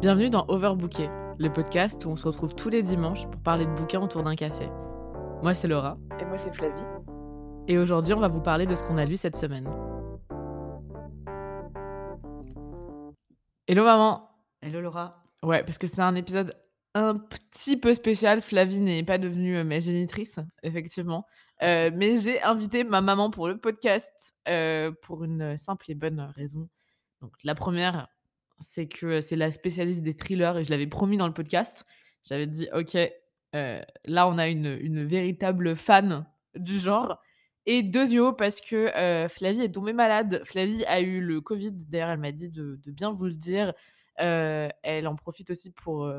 Bienvenue dans Overbooké, le podcast où on se retrouve tous les dimanches pour parler de bouquins autour d'un café. Moi, c'est Laura. Et moi, c'est Flavie. Et aujourd'hui, on va vous parler de ce qu'on a lu cette semaine. Hello maman Hello Laura Ouais, parce que c'est un épisode un petit peu spécial. Flavie n'est pas devenue euh, ma génitrice, effectivement. Euh, mais j'ai invité ma maman pour le podcast euh, pour une simple et bonne raison. Donc la première, c'est que c'est la spécialiste des thrillers et je l'avais promis dans le podcast. J'avais dit, ok, là on a une, une, véritable fan du genre. Et deuxièmement, parce que Flavie est tombée malade. Flavie a eu le Covid, d'ailleurs elle m'a dit de, bien vous le dire. elle en profite aussi pour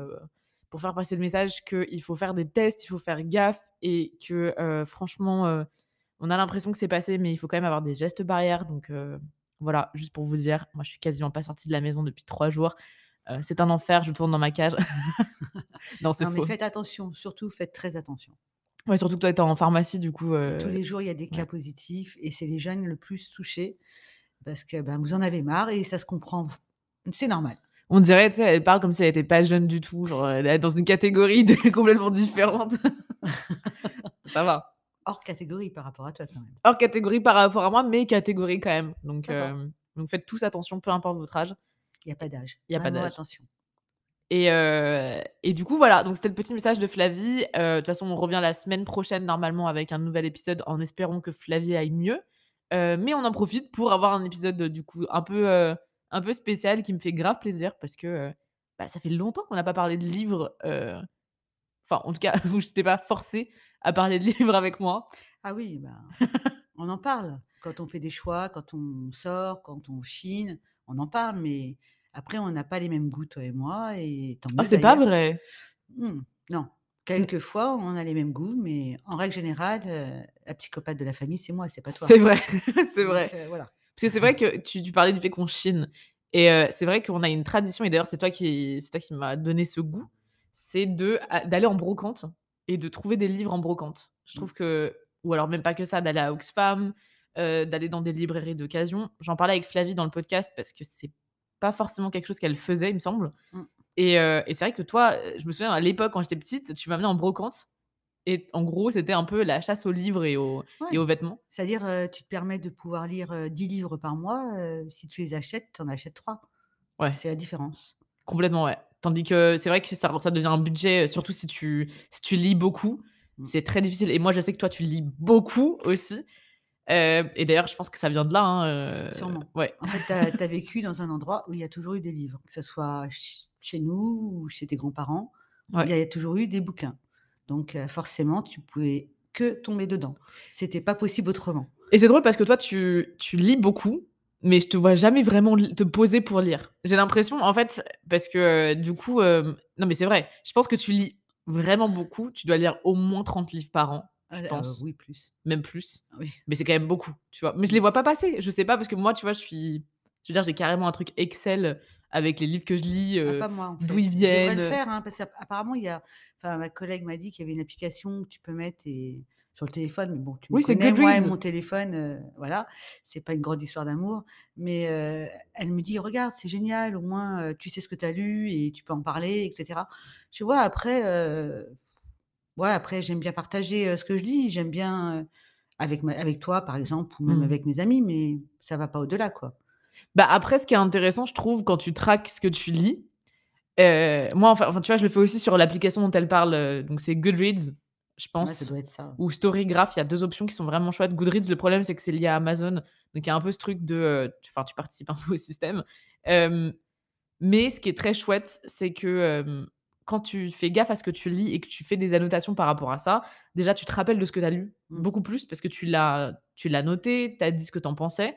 pour faire passer le message qu'il faut faire des tests, il faut faire gaffe et que franchement, on a l'impression que c'est passé, mais il faut quand même avoir des gestes barrières. Donc voilà, juste pour vous dire, moi je suis quasiment pas sortie de la maison depuis trois jours. c'est un enfer, je tourne dans ma cage. non, c'est mais faites attention, surtout faites très attention. Ouais, surtout que toi, tu es en pharmacie, du coup. Tous les jours, il y a des cas positifs et c'est les jeunes le plus touchés parce que ben, vous en avez marre et ça se comprend. C'est normal on dirait, tu sais, elle parle comme si elle était pas jeune du tout, genre elle est dans une catégorie complètement différente. ça va. Hors catégorie par rapport à toi quand même. Hors catégorie par rapport à moi, mais catégorie quand même. Donc, euh, donc faites tous attention, peu importe votre âge. Il n'y a pas d'âge. Il n'y a pas d'âge. Attention. Et, euh, et, du coup, voilà, donc c'était le petit message de Flavie. Euh, de toute façon, on revient la semaine prochaine normalement avec un nouvel épisode en espérant que Flavie aille mieux. mais on en profite pour avoir un épisode du coup un peu un peu spécial qui me fait grave plaisir parce que bah, ça fait longtemps qu'on n'a pas parlé de livres. Enfin, en tout cas, vous n'étiez pas forcé à parler de livres avec moi. Ah oui, bah, on en parle. Quand on fait des choix, quand on sort, quand on chine, on en parle, mais après, on n'a pas les mêmes goûts, toi et moi. Et tant ah, c'est pas vrai mmh, Non. Quelquefois, on a les mêmes goûts, mais en règle générale, la psychopathe de la famille, c'est moi, c'est pas toi. C'est vrai, c'est vrai. voilà. Parce que c'est vrai que tu, parlais du fait qu'on chine. Et c'est vrai qu'on a une tradition, et d'ailleurs, c'est toi qui, toi qui m'as donné ce goût, c'est de, d'aller en brocante et de trouver des livres en brocante. Je trouve que, ou alors même pas que ça, d'aller à Oxfam, d'aller dans des librairies d'occasion. J'en parlais avec Flavie dans le podcast parce que c'est pas forcément quelque chose qu'elle faisait, il me semble. Mmh. Et, et c'est vrai que toi, je me souviens à l'époque, quand j'étais petite, tu m'amenais en brocante et en gros, c'était un peu la chasse aux livres et aux, et aux vêtements. C'est-à-dire, tu te permets de pouvoir lire 10 livres par mois. si tu les achètes, tu en achètes 3. Ouais. C'est la différence. Complètement, ouais. Tandis que c'est vrai que ça, ça devient un budget, surtout si tu, si tu lis beaucoup. Mmh. C'est très difficile. Et moi, je sais que toi, tu lis beaucoup aussi. et d'ailleurs, je pense que ça vient de là. Hein, Sûrement. Ouais. En fait, tu as, vécu dans un endroit où il y a toujours eu des livres, que ce soit chez nous ou chez tes grands-parents. Il y a toujours eu des bouquins. Donc forcément, tu pouvais que tomber dedans. C'était pas possible autrement. Et c'est drôle parce que toi, tu, tu lis beaucoup, mais je te vois jamais vraiment te poser pour lire. J'ai l'impression, en fait, parce que du coup, non mais c'est vrai, je pense que tu lis vraiment beaucoup. Tu dois lire au moins 30 livres par an. Je pense. oui, plus. Même plus. Oui. Mais c'est quand même beaucoup, tu vois. Mais je les vois pas passer. Je sais pas, parce que moi, tu vois, je suis. Je veux dire, j'ai carrément un truc Excel avec les livres que je lis, ah, d'où ils viennent. Je le faire, hein, parce qu'apparemment, il y a. Enfin, ma collègue m'a dit qu'il y avait une application que tu peux mettre et sur le téléphone, mais bon, tu oui, me connais, moi et mon téléphone, voilà, c'est pas une grande histoire d'amour, mais elle me dit, regarde, c'est génial, au moins tu sais ce que tu as lu et tu peux en parler, etc. Tu vois, après, ouais, après j'aime bien partager ce que je lis, j'aime bien avec, avec toi, par exemple, ou même mmh. avec mes amis, mais ça va pas au-delà, quoi. Bah, après, ce qui est intéressant, je trouve, quand tu traques ce que tu lis, euh, moi, enfin, tu vois, je le fais aussi sur l'application dont elle parle. Euh, donc, c'est Goodreads, je pense. ça doit être ça. Ou Storygraph. Il y a deux options qui sont vraiment chouettes. Goodreads, le problème, c'est que c'est lié à Amazon. Donc, il y a un peu ce truc de. Euh, enfin, tu participes un peu au système. mais ce qui est très chouette, c'est que quand tu fais gaffe à ce que tu lis et que tu fais des annotations par rapport à ça, déjà, tu te rappelles de ce que tu as lu mmh. beaucoup plus parce que tu l'as noté, tu as dit ce que tu en pensais.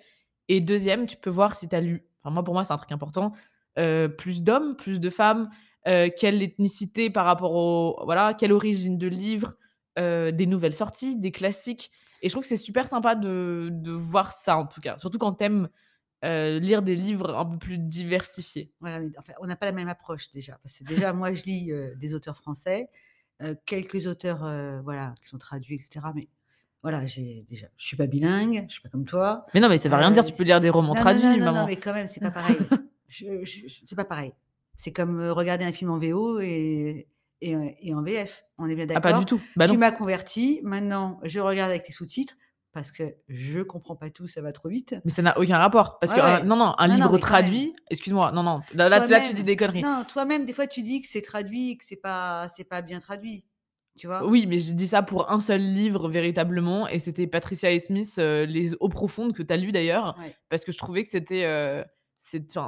Et deuxième, tu peux voir si tu as lu. Enfin, moi, pour moi, c'est un truc important. Euh, plus d'hommes, plus de femmes, quelle ethnicité par rapport au. Voilà, quelle origine de livre, euh, des nouvelles sorties, des classiques. Et je trouve que c'est super sympa de, de, voir ça, en tout cas. Surtout quand t'aimes lire des livres un peu plus diversifiés. Voilà, mais enfin, on n'a pas la même approche déjà. Parce que déjà, moi, je lis des auteurs français, quelques auteurs voilà, qui sont traduits, etc. Mais voilà, j'ai déjà, je suis pas bilingue, je suis pas comme toi. Mais non, mais ça va rien dire. Tu peux lire des romans traduits, non, non, non, mais quand même, c'est pas pareil. je, c'est pas pareil. C'est comme regarder un film en VO et, et, en VF. On est bien d'accord Ah, pas du tout. Bah tu m'as converti. Maintenant, je regarde avec les sous-titres parce que je comprends pas tout, ça va trop vite. Mais ça n'a aucun rapport. Parce que, non, non, un livre traduit, excuse-moi, non, non, là, là, tu dis des conneries. Non, toi-même, des fois, tu dis que c'est traduit que c'est pas, pas bien traduit. Tu vois oui, mais j'ai dit ça pour un seul livre véritablement, et c'était Patricia et Smith, euh, Les eaux profondes, que tu as lu d'ailleurs, parce que je trouvais que c'était euh,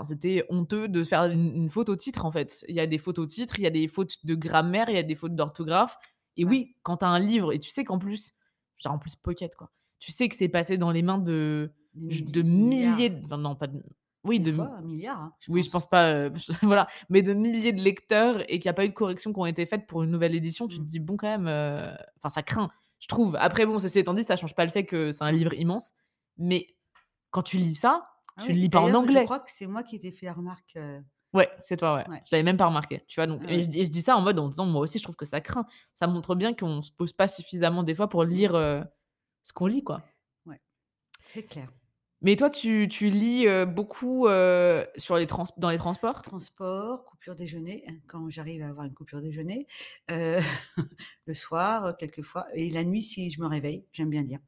c'était honteux de faire une, faute au titre en fait. Il y a des fautes au titre, il y a des fautes de grammaire, il y a des fautes d'orthographe. Et oui, quand tu as un livre, et tu sais qu'en plus, genre en plus pocket quoi, tu sais que c'est passé dans les mains de, de milliers, de, enfin non pas de, oui, de fois, un milliard. Hein, oui, je pense pas, euh, voilà, mais de milliers de lecteurs et qu'il n'y a pas eu de corrections qui ont été faites pour une nouvelle édition, tu te mmh. dis bon quand même, euh, enfin ça craint, je trouve. Après bon, ceci étant dit, ça change pas le fait que c'est un livre immense, mais quand tu lis ça, ah tu ne lis pas en anglais. Je crois que c'est moi qui t'ai fait la remarque. Euh, ouais, c'est toi, ouais. Je l'avais même pas remarqué. Tu vois, donc, et je, dis ça en mode en disant, moi aussi, je trouve que ça craint. Ça montre bien qu'on se pose pas suffisamment des fois pour lire euh, ce qu'on lit, quoi. Ouais, c'est clair. Mais toi, tu, tu lis euh, beaucoup sur les trans dans les transports? Transport, coupure déjeuner, hein, quand j'arrive à avoir une coupure déjeuner. le soir, quelquefois. Et la nuit, si je me réveille, j'aime bien lire.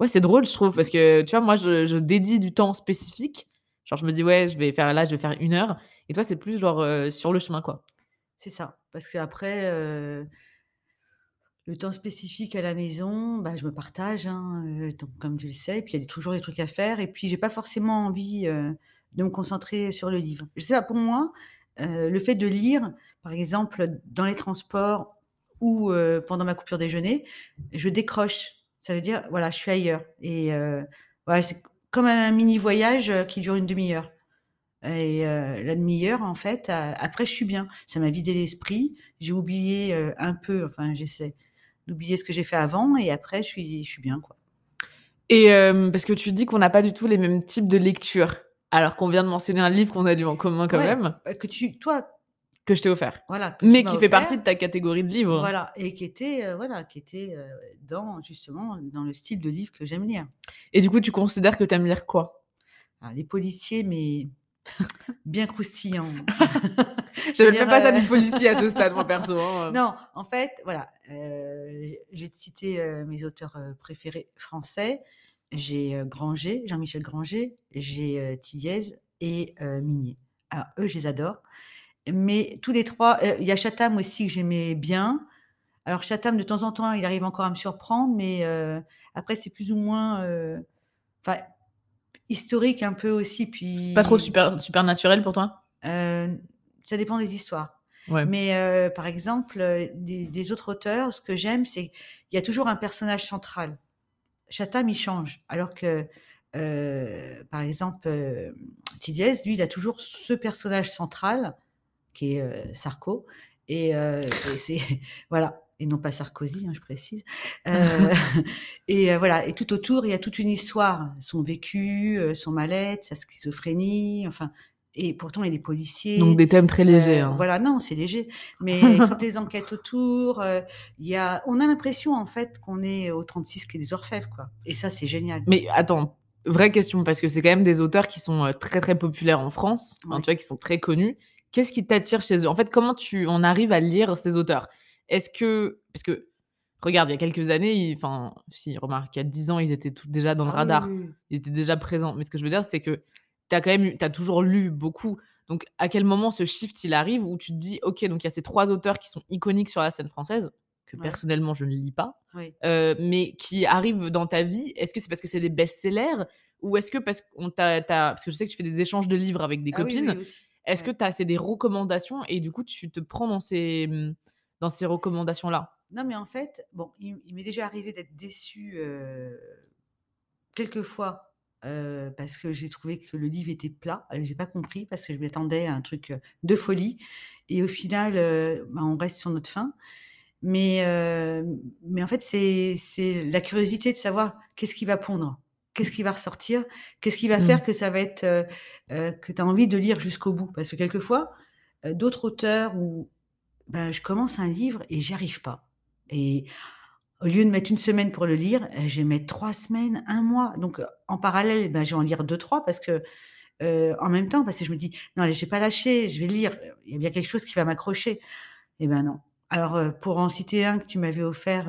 Ouais, c'est drôle, je trouve, parce que tu vois, moi, je, dédie du temps spécifique. Genre, je me dis, ouais, je vais faire là, je vais faire une heure. Et toi, c'est plus genre euh, sur le chemin, quoi. C'est ça. Parce qu'après, euh, le temps spécifique à la maison, bah, je me partage, hein, euh, comme tu le sais. Puis il y a toujours des trucs à faire. Et puis, j'ai pas forcément envie de me concentrer sur le livre. Je sais pas, pour moi, le fait de lire, par exemple, dans les transports ou pendant ma coupure déjeuner, je décroche ça veut dire, voilà, je suis ailleurs. Et euh, c'est comme un mini voyage euh, qui dure une demi-heure. Et euh, la demi-heure, en fait, après, je suis bien. Ça m'a vidé l'esprit. J'ai oublié un peu, enfin, j'essaie d'oublier ce que j'ai fait avant. Et après, je suis, je suis bien, quoi. Et parce que tu dis qu'on n'a pas du tout les mêmes types de lecture. Alors qu'on vient de mentionner un livre qu'on a dû en commun quand même. Que tu, toi, que je t'ai offert. Voilà. mais qui fait partie de ta catégorie de livres. Voilà. Et qui était, euh, voilà, qui était euh, dans, justement, dans le style de livre que j'aime lire. Et du coup, tu considères que tu aimes lire quoi? Ah, Les policiers, mais bien croustillants. Je ne pas ça du policier à ce stade, moi, perso. Hein. Non, en fait, voilà. Euh, te citer mes auteurs préférés français. J'ai Granger, Jean-Michel Granger, j'ai Tilliez et Minier. Alors, eux, je les adore. Mais tous les trois, euh, il y a Chatham aussi que j'aimais bien. Alors Chatham, de temps en temps, il arrive encore à me surprendre, mais euh, après, c'est plus ou moins euh, historique un peu aussi. Puis... C'est pas trop super, super naturel pour toi? Ça dépend des histoires. Mais par exemple, des, autres auteurs, ce que j'aime, c'est qu'il y a toujours un personnage central. Chatham, il change. Alors que, par exemple, Tilliez, lui, il a toujours ce personnage central qui est Sarko. Et, c'est voilà, et non pas Sarkozy, hein, je précise. Euh, et voilà, et tout autour, il y a toute une histoire, son vécu, son mal-être, sa schizophrénie, enfin. Et pourtant, il est policier. Donc des thèmes très légers. Hein. Voilà, non, c'est léger. Mais toutes les enquêtes autour, il y a, on a l'impression en fait qu'on est au 36 qui est des orfèvres, quoi. Et ça, c'est génial. Mais attends, vraie question, parce que c'est quand même des auteurs qui sont très très populaires en France, tu vois, qui sont très connus. Qu'est-ce qui t'attire chez eux? En fait, comment tu en arrives à lire ces auteurs? Est-ce que. Parce que, regarde, il y a quelques années, enfin, si, remarque, il y a 10 ans, ils étaient déjà dans le ah radar. Ils étaient déjà présents. Mais ce que je veux dire, c'est que tu as quand même as toujours lu beaucoup. Donc, à quel moment ce shift il arrive où tu te dis, OK, donc il y a ces trois auteurs qui sont iconiques sur la scène française, que personnellement je ne lis pas, euh, mais qui arrivent dans ta vie? Est-ce que c'est parce que c'est des best-sellers? Ou est-ce que parce qu'on t'a, parce que je sais que tu fais des échanges de livres avec des ah copines est-ce que tu as c'est des recommandations et du coup tu te prends dans ces mmh, dans ces recommandations là Non mais en fait, bon, il, m'est déjà arrivé d'être déçu quelques fois parce que j'ai trouvé que le livre était plat. J'ai pas compris parce que je m'attendais à un truc de folie et au final, bah, on reste sur notre fin. Mais, mais en fait, c'est la curiosité de savoir qu'est-ce qui va pondre qu'est-ce qui va ressortir Qu'est-ce qui va faire mmh. que ça va être euh, euh, que tu as envie de lire jusqu'au bout? Parce que quelquefois, euh, d'autres auteurs où ben, je commence un livre et j'y arrive pas. Et au lieu de mettre une semaine pour le lire, je vais mettre trois semaines, un mois. Donc en parallèle, ben, je vais en lire deux, trois parce que en même temps, parce que je me dis: «Non, je vais pas lâcher, je vais lire, il y a bien quelque chose qui va m'accrocher». Et ben non. Alors, pour en citer un que tu m'avais offert,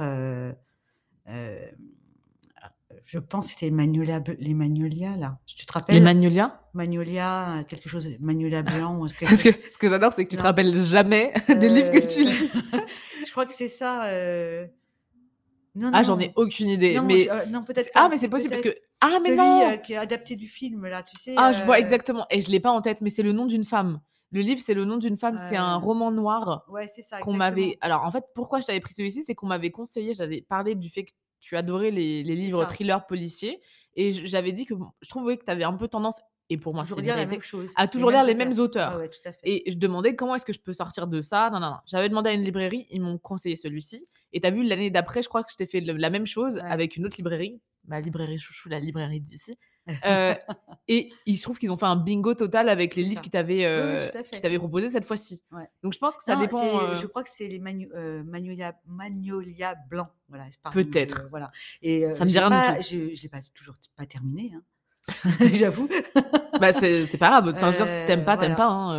je pense que c'était Magnolia, les Magnolias, là. Tu te rappelles? Les Magnolias Magnolia, quelque chose, Magnolia blanc. ce que, ce que j'adore, c'est que tu te rappelles jamais des livres que tu lis. je crois que c'est ça. Non, ah, j'en ai aucune idée. Non, mais... non peut-être Ah, mais c'est possible parce que. Ah, mais Celui, non qui est adapté du film, là, tu sais. Ah, je vois exactement. Et je l'ai pas en tête, mais c'est le nom d'une femme. Le livre, c'est le nom d'une femme. C'est un roman noir. Ouais, c'est ça. Qu'on m'avait. Alors, en fait, pourquoi je t'avais pris celui-ci C'est qu'on m'avait conseillé. J'avais parlé du fait que tu adorais les, les livres thrillers policiers. Et j'avais dit que je trouvais que tu avais un peu tendance, et pour moi, c'est la même chose. À toujours lire les mêmes auteurs. ouais, tout à fait. Et je demandais comment est-ce que je peux sortir de ça. Non, non, non. J'avais demandé à une librairie, ils m'ont conseillé celui-ci. Et tu as vu, l'année d'après, je crois que je t'ai fait la même chose avec une autre librairie, ma librairie chouchou, la librairie d'ici. Euh, et il se trouve qu'ils ont fait un bingo total avec les livres qui t'avaient euh, proposés cette fois-ci. Donc je pense que ça dépend. Euh je crois que c'est les Magnolia, Magnolia blancs. Voilà, Peut-être. voilà. Et ça me dit rien Je ne l'ai pas, toujours pas terminé. Hein. J'avoue. bah, c'est pas grave. Enfin, si t'aimes pas, t'aimes pas. Hein,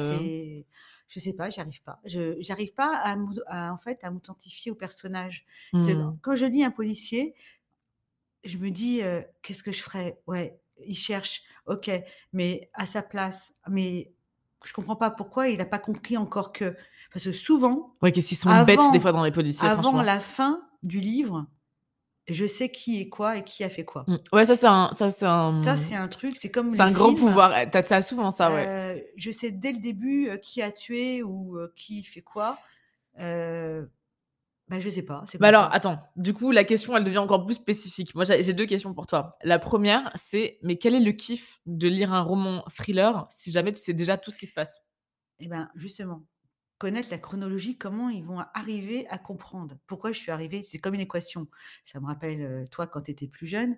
je sais pas, j'arrive pas. Je j'arrive pas à, en fait à m'authentifier au personnage. Mmh. Quand je lis un policier, je me dis qu'est-ce que je ferais? Ouais, il cherche, ok, mais à sa place, mais je comprends pas pourquoi il n'a pas compris encore que. Parce que souvent. Ouais, qu'est-ce qu'ils sont bêtes des fois dans les policiers. Avant la fin du livre, je sais qui est quoi et qui a fait quoi. Mmh. Ouais, ça c'est un, ça c'est un. Ça c'est un truc, c'est comme. C'est un grand pouvoir. Eh, t'as as souvent ça, ouais. Euh, je sais dès le début qui a tué ou qui fait quoi. Euh, bah, je sais pas. Bah alors, attends. Du coup, la question, elle devient encore plus spécifique. Moi, j'ai deux questions pour toi. La première, c'est mais quel est le kiff de lire un roman thriller si jamais tu sais déjà tout ce qui se passe? Eh ben, justement, connaître la chronologie, comment ils vont arriver à comprendre? Pourquoi je suis arrivée? C'est comme une équation. Ça me rappelle, euh, toi, quand tu étais plus jeune,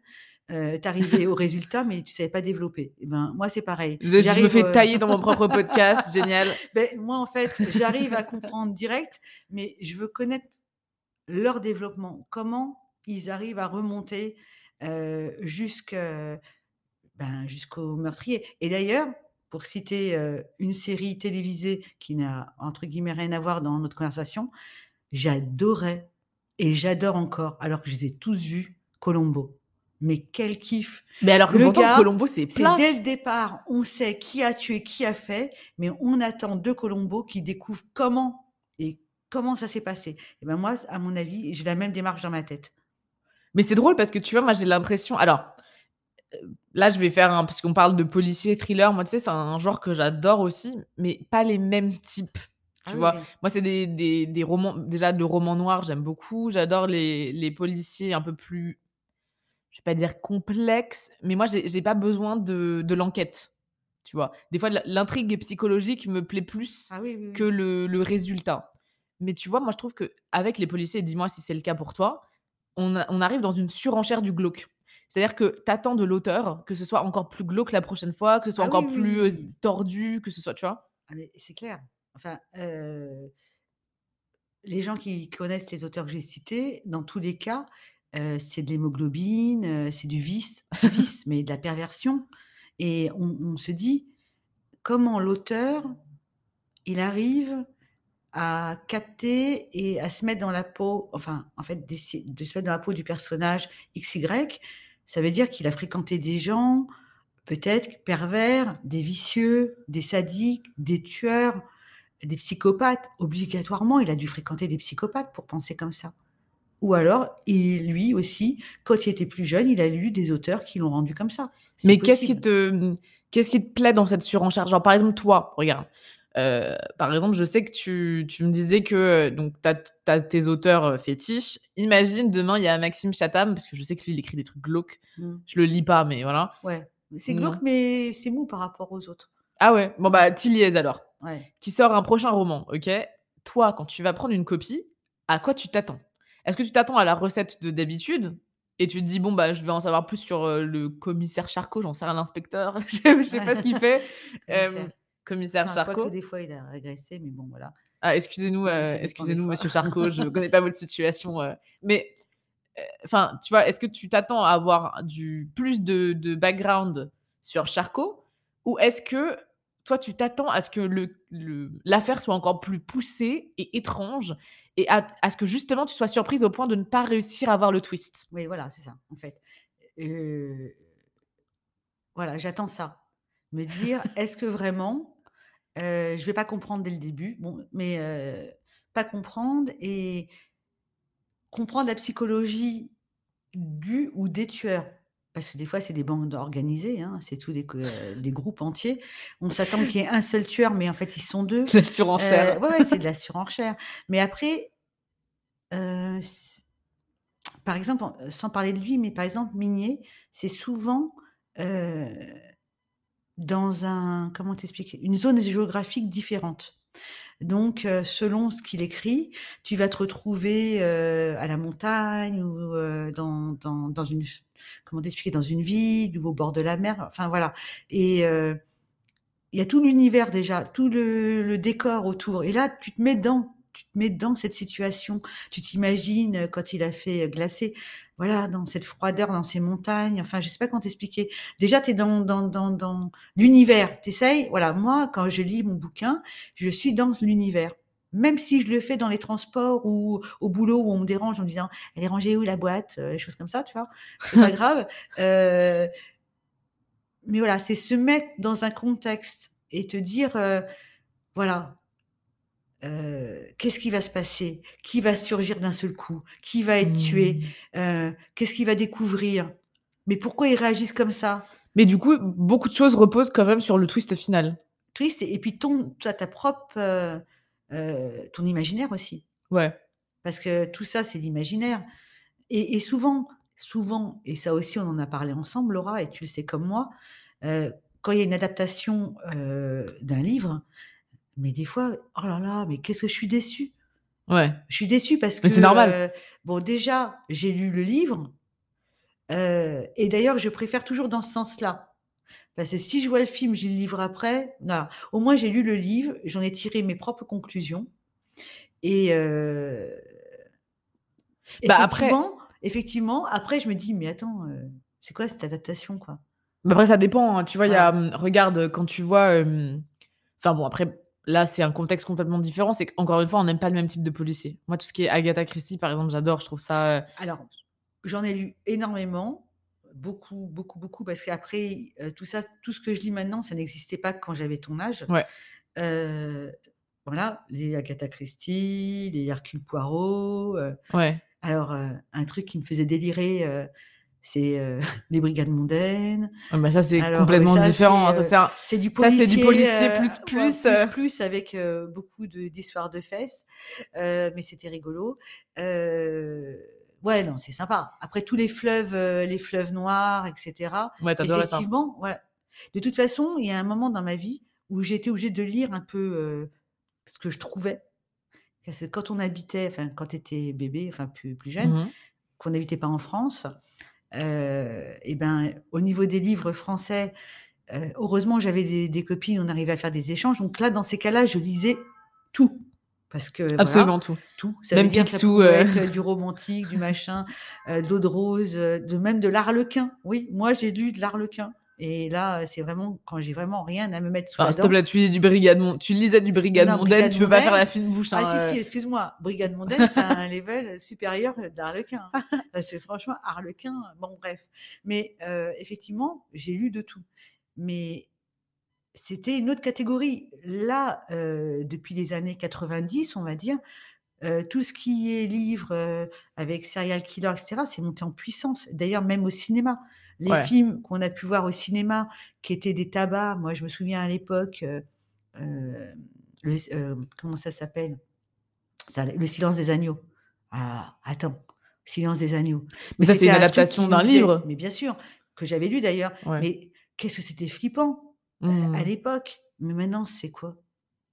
euh, tu arrivais au résultat, mais tu savais pas développer. Eh ben, moi, c'est pareil. Je, me fais tailler dans mon propre podcast. Génial. Ben, moi, en fait, j'arrive à comprendre direct, mais je veux connaître leur développement, comment ils arrivent à remonter ben, jusqu'au meurtrier. Et d'ailleurs, pour citer une série télévisée qui n'a entre guillemets rien à voir dans notre conversation, j'adorais et j'adore encore, alors que je les ai tous vus, Colombo. Mais quel kiff Mais alors que le gars, Colombo, c'est. Dès le départ, on sait qui a tué, qui a fait, mais on attend de Colombo qui découvre comment Comment ça s'est passé Et ben moi, à mon avis, j'ai la même démarche dans ma tête. Mais c'est drôle parce que tu vois, moi j'ai l'impression. Alors, là je vais faire un. Parce qu'on parle de policier, thriller, moi tu sais, c'est un genre que j'adore aussi, mais pas les mêmes types. Tu ah vois, moi c'est des, des, des, romans, déjà de romans noirs, j'aime beaucoup. J'adore les, les policiers un peu plus, je vais pas dire complexes, mais moi j'ai pas besoin de, de l'enquête. Tu vois, des fois l'intrigue psychologique me plaît plus ah que le, le résultat. Mais tu vois, moi, je trouve qu'avec les policiers, dis-moi si c'est le cas pour toi, on, on, arrive dans une surenchère du glauque. C'est-à-dire que tu attends de l'auteur que ce soit encore plus glauque la prochaine fois, que ce soit ah encore plus tordu, que ce soit, tu vois? Ah mais c'est clair. Enfin, les gens qui connaissent les auteurs que j'ai cités, dans tous les cas, c'est de l'hémoglobine, c'est du vice, vice, mais de la perversion. Et on, on se dit, comment l'auteur, il arrive à capter et à se mettre dans la peau, enfin, en fait, de se mettre dans la peau du personnage XY, ça veut dire qu'il a fréquenté des gens, peut-être pervers, des vicieux, des sadiques, des tueurs, des psychopathes. Obligatoirement, il a dû fréquenter des psychopathes pour penser comme ça. Ou alors, il, lui aussi, quand il était plus jeune, il a lu des auteurs qui l'ont rendu comme ça. Mais qu'est-ce qui te, qu'est-ce qui te plaît dans cette surenchère? Genre, par exemple, toi, regarde, euh, par exemple, je sais que tu, tu me disais que euh, donc tu as, tes auteurs euh, fétiches. Imagine demain, il y a Maxime Chatham, parce que je sais que lui, il écrit des trucs glauques. Mmh. Je le lis pas, mais voilà. Ouais, c'est glauque, mais c'est mou par rapport aux autres. Ah ouais, bon bah, t'y alors. Ouais. Qui sort un prochain roman, ok? Toi, quand tu vas prendre une copie, à quoi tu t'attends? Est-ce que tu t'attends à la recette de d'habitude? Et tu te dis, bon, bah, je vais en savoir plus sur le commissaire Charcot, j'en sais rien, l'inspecteur, je sais pas ce qu'il fait commissaire Charcot. des fois, il a régressé, mais bon, voilà. Ah, excusez-nous, euh, excusez-nous, monsieur Charcot, je ne connais pas votre situation. Euh. mais, euh, enfin, tu vois, est-ce que tu t'attends à avoir du, plus de, de background sur Charcot Ou est-ce que toi, tu t'attends à ce que l'affaire soit encore plus poussée et étrange et à, ce que justement tu sois surprise au point de ne pas réussir à voir le twist? Oui, voilà, c'est ça, en fait. Euh, voilà, j'attends ça. Me dire, est-ce que vraiment, euh, je vais pas comprendre dès le début, bon, mais euh, pas comprendre et comprendre la psychologie du ou des tueurs. Parce que des fois, c'est des bandes organisées, hein, c'est tous des, euh, des, groupes entiers. On s'attend qu'il y ait un seul tueur, mais en fait, ils sont deux. La surenchère. Euh, ouais, c'est de la surenchère. Mais après, par exemple, sans parler de lui, mais par exemple, Minier, c'est souvent dans un, comment t'expliquer, une zone géographique différente. Donc, euh, selon ce qu'il écrit, tu vas te retrouver euh, à la montagne ou euh, dans, dans, dans, une, comment t'expliquer, dans une ville ou au bord de la mer. Enfin voilà. Et il y a tout l'univers déjà, tout le, le, décor autour. Et là, tu te mets dans, tu te mets dans cette situation. Tu t'imagines quand il a fait glacer voilà, dans cette froideur, dans ces montagnes. Enfin, je sais pas comment t'expliquer. Déjà, tu es dans, dans, dans, dans l'univers. T'essayes. Voilà, moi, quand je lis mon bouquin, je suis dans l'univers. Même si je le fais dans les transports ou au boulot où on me dérange en me disant elle est rangée où la boîte, euh, des choses comme ça, tu vois, c'est pas grave. Euh, mais voilà, c'est se mettre dans un contexte et te dire euh, voilà, euh, qu'est-ce qui va se passer? Qui va surgir d'un seul coup? Qui va être tué? Mmh. euh, Qu'est-ce qu'il va découvrir? Mais pourquoi ils réagissent comme ça? Mais du coup, beaucoup de choses reposent quand même sur le twist final. Twist et, puis ton, toi, ta propre, euh, ton imaginaire aussi. Ouais. Parce que tout ça, c'est l'imaginaire. Et, souvent, souvent, et ça aussi, on en a parlé ensemble, Laura, et tu le sais comme moi, quand il y a une adaptation d'un livre, mais des fois, oh là là, mais qu'est-ce que je suis déçue. Ouais. Je suis déçue parce que. c'est normal. Euh, bon, déjà, j'ai lu le livre. Euh, et d'ailleurs, je préfère toujours dans ce sens-là. Parce que si je vois le film, j'ai le livre après. Non, au moins, j'ai lu le livre, j'en ai tiré mes propres conclusions. Et. Euh, bah effectivement, après... effectivement, après, je me dis, mais attends, c'est quoi cette adaptation, quoi? Bah Après, ça dépend. Hein. Tu vois, il y a. Hum, regarde, quand tu vois. Enfin, bon, après, Là, c'est un contexte complètement différent. C'est qu'encore une fois, on n'aime pas le même type de policier. Moi, tout ce qui est Agatha Christie, par exemple, j'adore. Je trouve ça. Euh, Alors, j'en ai lu énormément, beaucoup, beaucoup, beaucoup, parce qu'après, euh, tout ça, tout ce que je lis maintenant, ça n'existait pas quand j'avais ton âge. Ouais. Euh, voilà, les Agatha Christie, les Hercule Poirot. ouais. Alors, un truc qui me faisait délirer c'est euh, les brigades mondaines. bah ça c'est complètement différent. C'est, ça c'est, du policier, ça, du policier plus plus plus, plus, avec beaucoup de, d'histoires de fesses. mais c'était rigolo. ouais, non, c'est sympa. Après tous les fleuves, les fleuves noirs, etc. Ouais, effectivement, ça. ouais. De toute façon, il y a un moment dans ma vie où j'ai été obligée de lire un peu ce que je trouvais. Parce que quand on habitait, enfin quand tu étais bébé, enfin plus, plus jeune, mmh qu'on n'habitait pas en France, euh, et ben, au niveau des livres français, euh, heureusement, j'avais des, copines, on arrivait à faire des échanges. Donc là, dans ces cas-là, je lisais tout. Parce que, Absolument tout. Tout. Ça même veut dire ça euh... être du romantique, du machin, euh, de l'eau de rose, de même de l'arlequin. Oui, moi, j'ai lu de l'arlequin. Et là, c'est vraiment quand j'ai vraiment rien à me mettre sous la dent. Là, tu, du brigade tu lisais du Brigade Mondaine, tu peux pas faire la fine bouche. Ah si, hein, si, excuse-moi. Brigade Mondaine, c'est un level supérieur d'Arlequin. c'est franchement Arlequin. Bon, bref. Mais euh, effectivement, j'ai lu de tout. Mais c'était une autre catégorie. Là, euh, depuis les années 90, on va dire, euh, tout ce qui est livre avec serial killer, etc., c'est monté en puissance. D'ailleurs, même au cinéma les films qu'on a pu voir au cinéma, qui étaient des tabacs. Moi, je me souviens à l'époque, euh, euh, euh, comment ça s'appelle? Le silence des agneaux. Ah, attends, Silence des agneaux. Mais, ça, c'est une adaptation d'un livre. Mais bien sûr, que j'avais lu d'ailleurs. Mais qu'est-ce que c'était flippant à mmh. l'époque. Mais maintenant, c'est quoi?